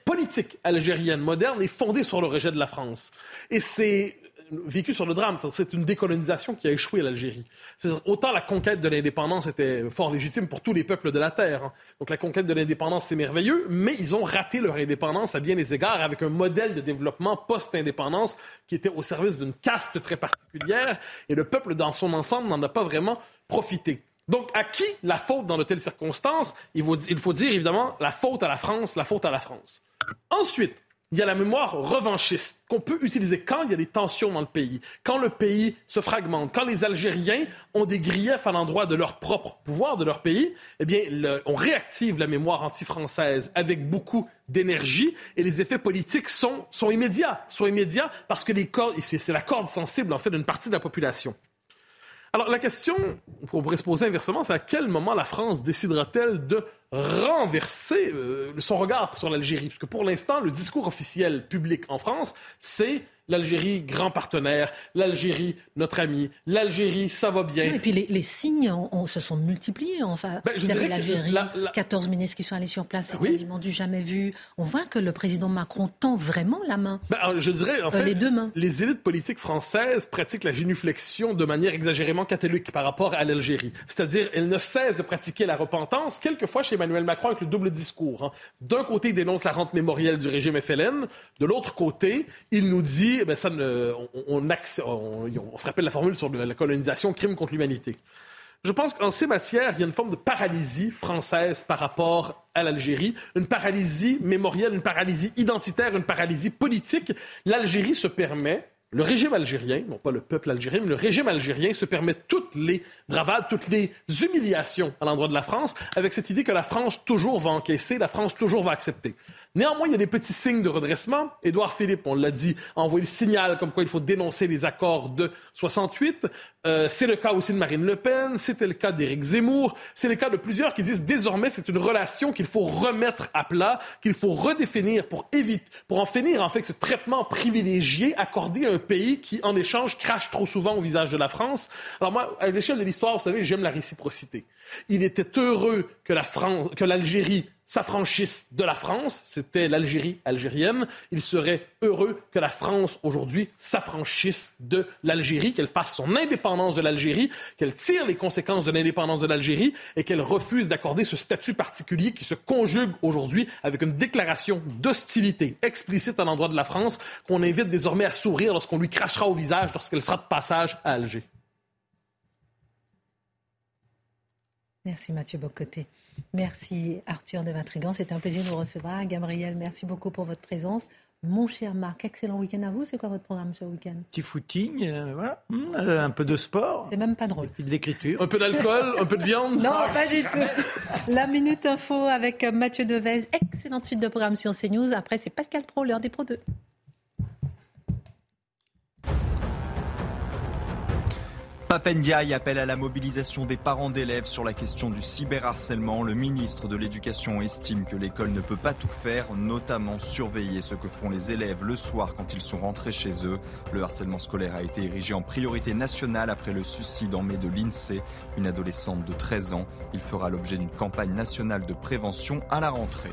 politique algérienne moderne est fondée sur le rejet de la France. Et c'est vécu sur le drame. C'est une décolonisation qui a échoué à l'Algérie. Autant la conquête de l'indépendance était fort légitime pour tous les peuples de la Terre. Hein. Donc la conquête de l'indépendance, c'est merveilleux, mais ils ont raté leur indépendance à bien des égards avec un modèle de développement post-indépendance qui était au service d'une caste très particulière et le peuple dans son ensemble n'en a pas vraiment profité. Donc, à qui la faute dans de telles circonstances? Il faut, il faut dire évidemment la faute à la France, la faute à la France. Ensuite, il y a la mémoire revanchiste qu'on peut utiliser quand il y a des tensions dans le pays, quand le pays se fragmente, quand les Algériens ont des griefs à l'endroit de leur propre pouvoir, de leur pays, eh bien, on réactive la mémoire anti-française avec beaucoup d'énergie et les effets politiques sont, immédiats, sont immédiats parce que c'est la corde sensible en fait d'une partie de la population. Alors la question qu'on pourrait se poser inversement, c'est à quel moment la France décidera-t-elle de renverser euh, son regard sur l'Algérie Parce que pour l'instant, le discours officiel public en France, c'est l'Algérie, grand partenaire, l'Algérie, notre ami, l'Algérie, ça va bien. et puis les, signes se sont multipliés. Enfin, ben, l'Algérie, 14 ministres qui sont allés sur place, c'est ben quasiment du jamais vu. On voit que le président Macron tend vraiment la main. Ben, je dirais, en euh, fait, les deux mains. Les élites politiques françaises pratiquent la génuflexion de manière exagérément catholique par rapport à l'Algérie. C'est-à-dire, elles ne cessent de pratiquer la repentance, quelquefois chez Emmanuel Macron avec le double discours. Hein. D'un côté, il dénonce la rente mémorielle du régime FLN. De l'autre côté, il nous dit eh ben, ça on, se rappelle la formule sur la colonisation, crime contre l'humanité. Je pense qu'en ces matières, il y a une forme de paralysie française par rapport à l'Algérie, une paralysie mémorielle, une paralysie identitaire, une paralysie politique. L'Algérie se permet, le régime algérien, non pas le peuple algérien, mais le régime algérien se permet toutes les bravades, toutes les humiliations à l'endroit de la France, avec cette idée que la France toujours va encaisser, la France toujours va accepter. Néanmoins, il y a des petits signes de redressement. Édouard Philippe, on l'a dit, a envoyé le signal comme quoi il faut dénoncer les accords de 68. Euh, c'est le cas aussi de Marine Le Pen, c'était le cas d'Éric Zemmour, c'est le cas de plusieurs qui disent désormais c'est une relation qu'il faut remettre à plat, qu'il faut redéfinir pour éviter, pour en finir en fait ce traitement privilégié accordé à un pays qui en échange crache trop souvent au visage de la France. Alors moi, à l'échelle de l'histoire, vous savez, j'aime la réciprocité. Il était heureux que la France, que l'Algérie s'affranchisse de la France, c'était l'Algérie algérienne, il serait heureux que la France aujourd'hui s'affranchisse de l'Algérie, qu'elle fasse son indépendance de l'Algérie, qu'elle tire les conséquences de l'indépendance de l'Algérie et qu'elle refuse d'accorder ce statut particulier qui se conjugue aujourd'hui avec une déclaration d'hostilité explicite à l'endroit de la France qu'on invite désormais à sourire lorsqu'on lui crachera au visage lorsqu'elle sera de passage à Alger. Merci Mathieu Bocoté. Merci Arthur de Vatrigan. C'était un plaisir de vous recevoir. Gabriel, merci beaucoup pour votre présence. Mon cher Marc, excellent week-end à vous. C'est quoi votre programme ce week-end? Petit footing, euh, voilà. Mmh, euh, un peu de sport. C'est même pas drôle. de l'écriture. Un peu d'alcool, un peu de viande Non, pas du tout. La Minute Info avec Mathieu Devez. Excellente suite de programme sur CNews. Après, c'est Pascal Pro, l'heure des Pro 2. Papendiaï appelle à la mobilisation des parents d'élèves sur la question du cyberharcèlement. Le ministre de l'Éducation estime que l'école ne peut pas tout faire, notamment surveiller ce que font les élèves le soir quand ils sont rentrés chez eux. Le harcèlement scolaire a été érigé en priorité nationale après le suicide en mai de l'INSEE, une adolescente de 13 ans. Il fera l'objet d'une campagne nationale de prévention à la rentrée.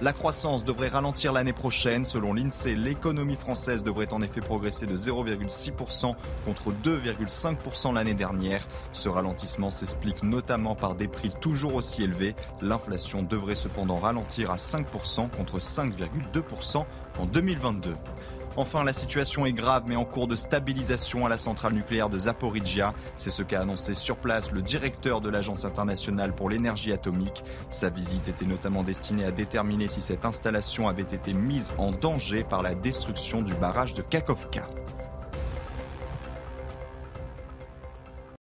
La croissance devrait ralentir l'année prochaine. Selon l'INSEE, l'économie française devrait en effet progresser de 0,6% contre 2,5% l'année dernière. Ce ralentissement s'explique notamment par des prix toujours aussi élevés. L'inflation devrait cependant ralentir à 5% contre 5,2% en 2022. Enfin, la situation est grave mais en cours de stabilisation à la centrale nucléaire de Zaporizhia. C'est ce qu'a annoncé sur place le directeur de l'Agence internationale pour l'énergie atomique. Sa visite était notamment destinée à déterminer si cette installation avait été mise en danger par la destruction du barrage de Kakovka.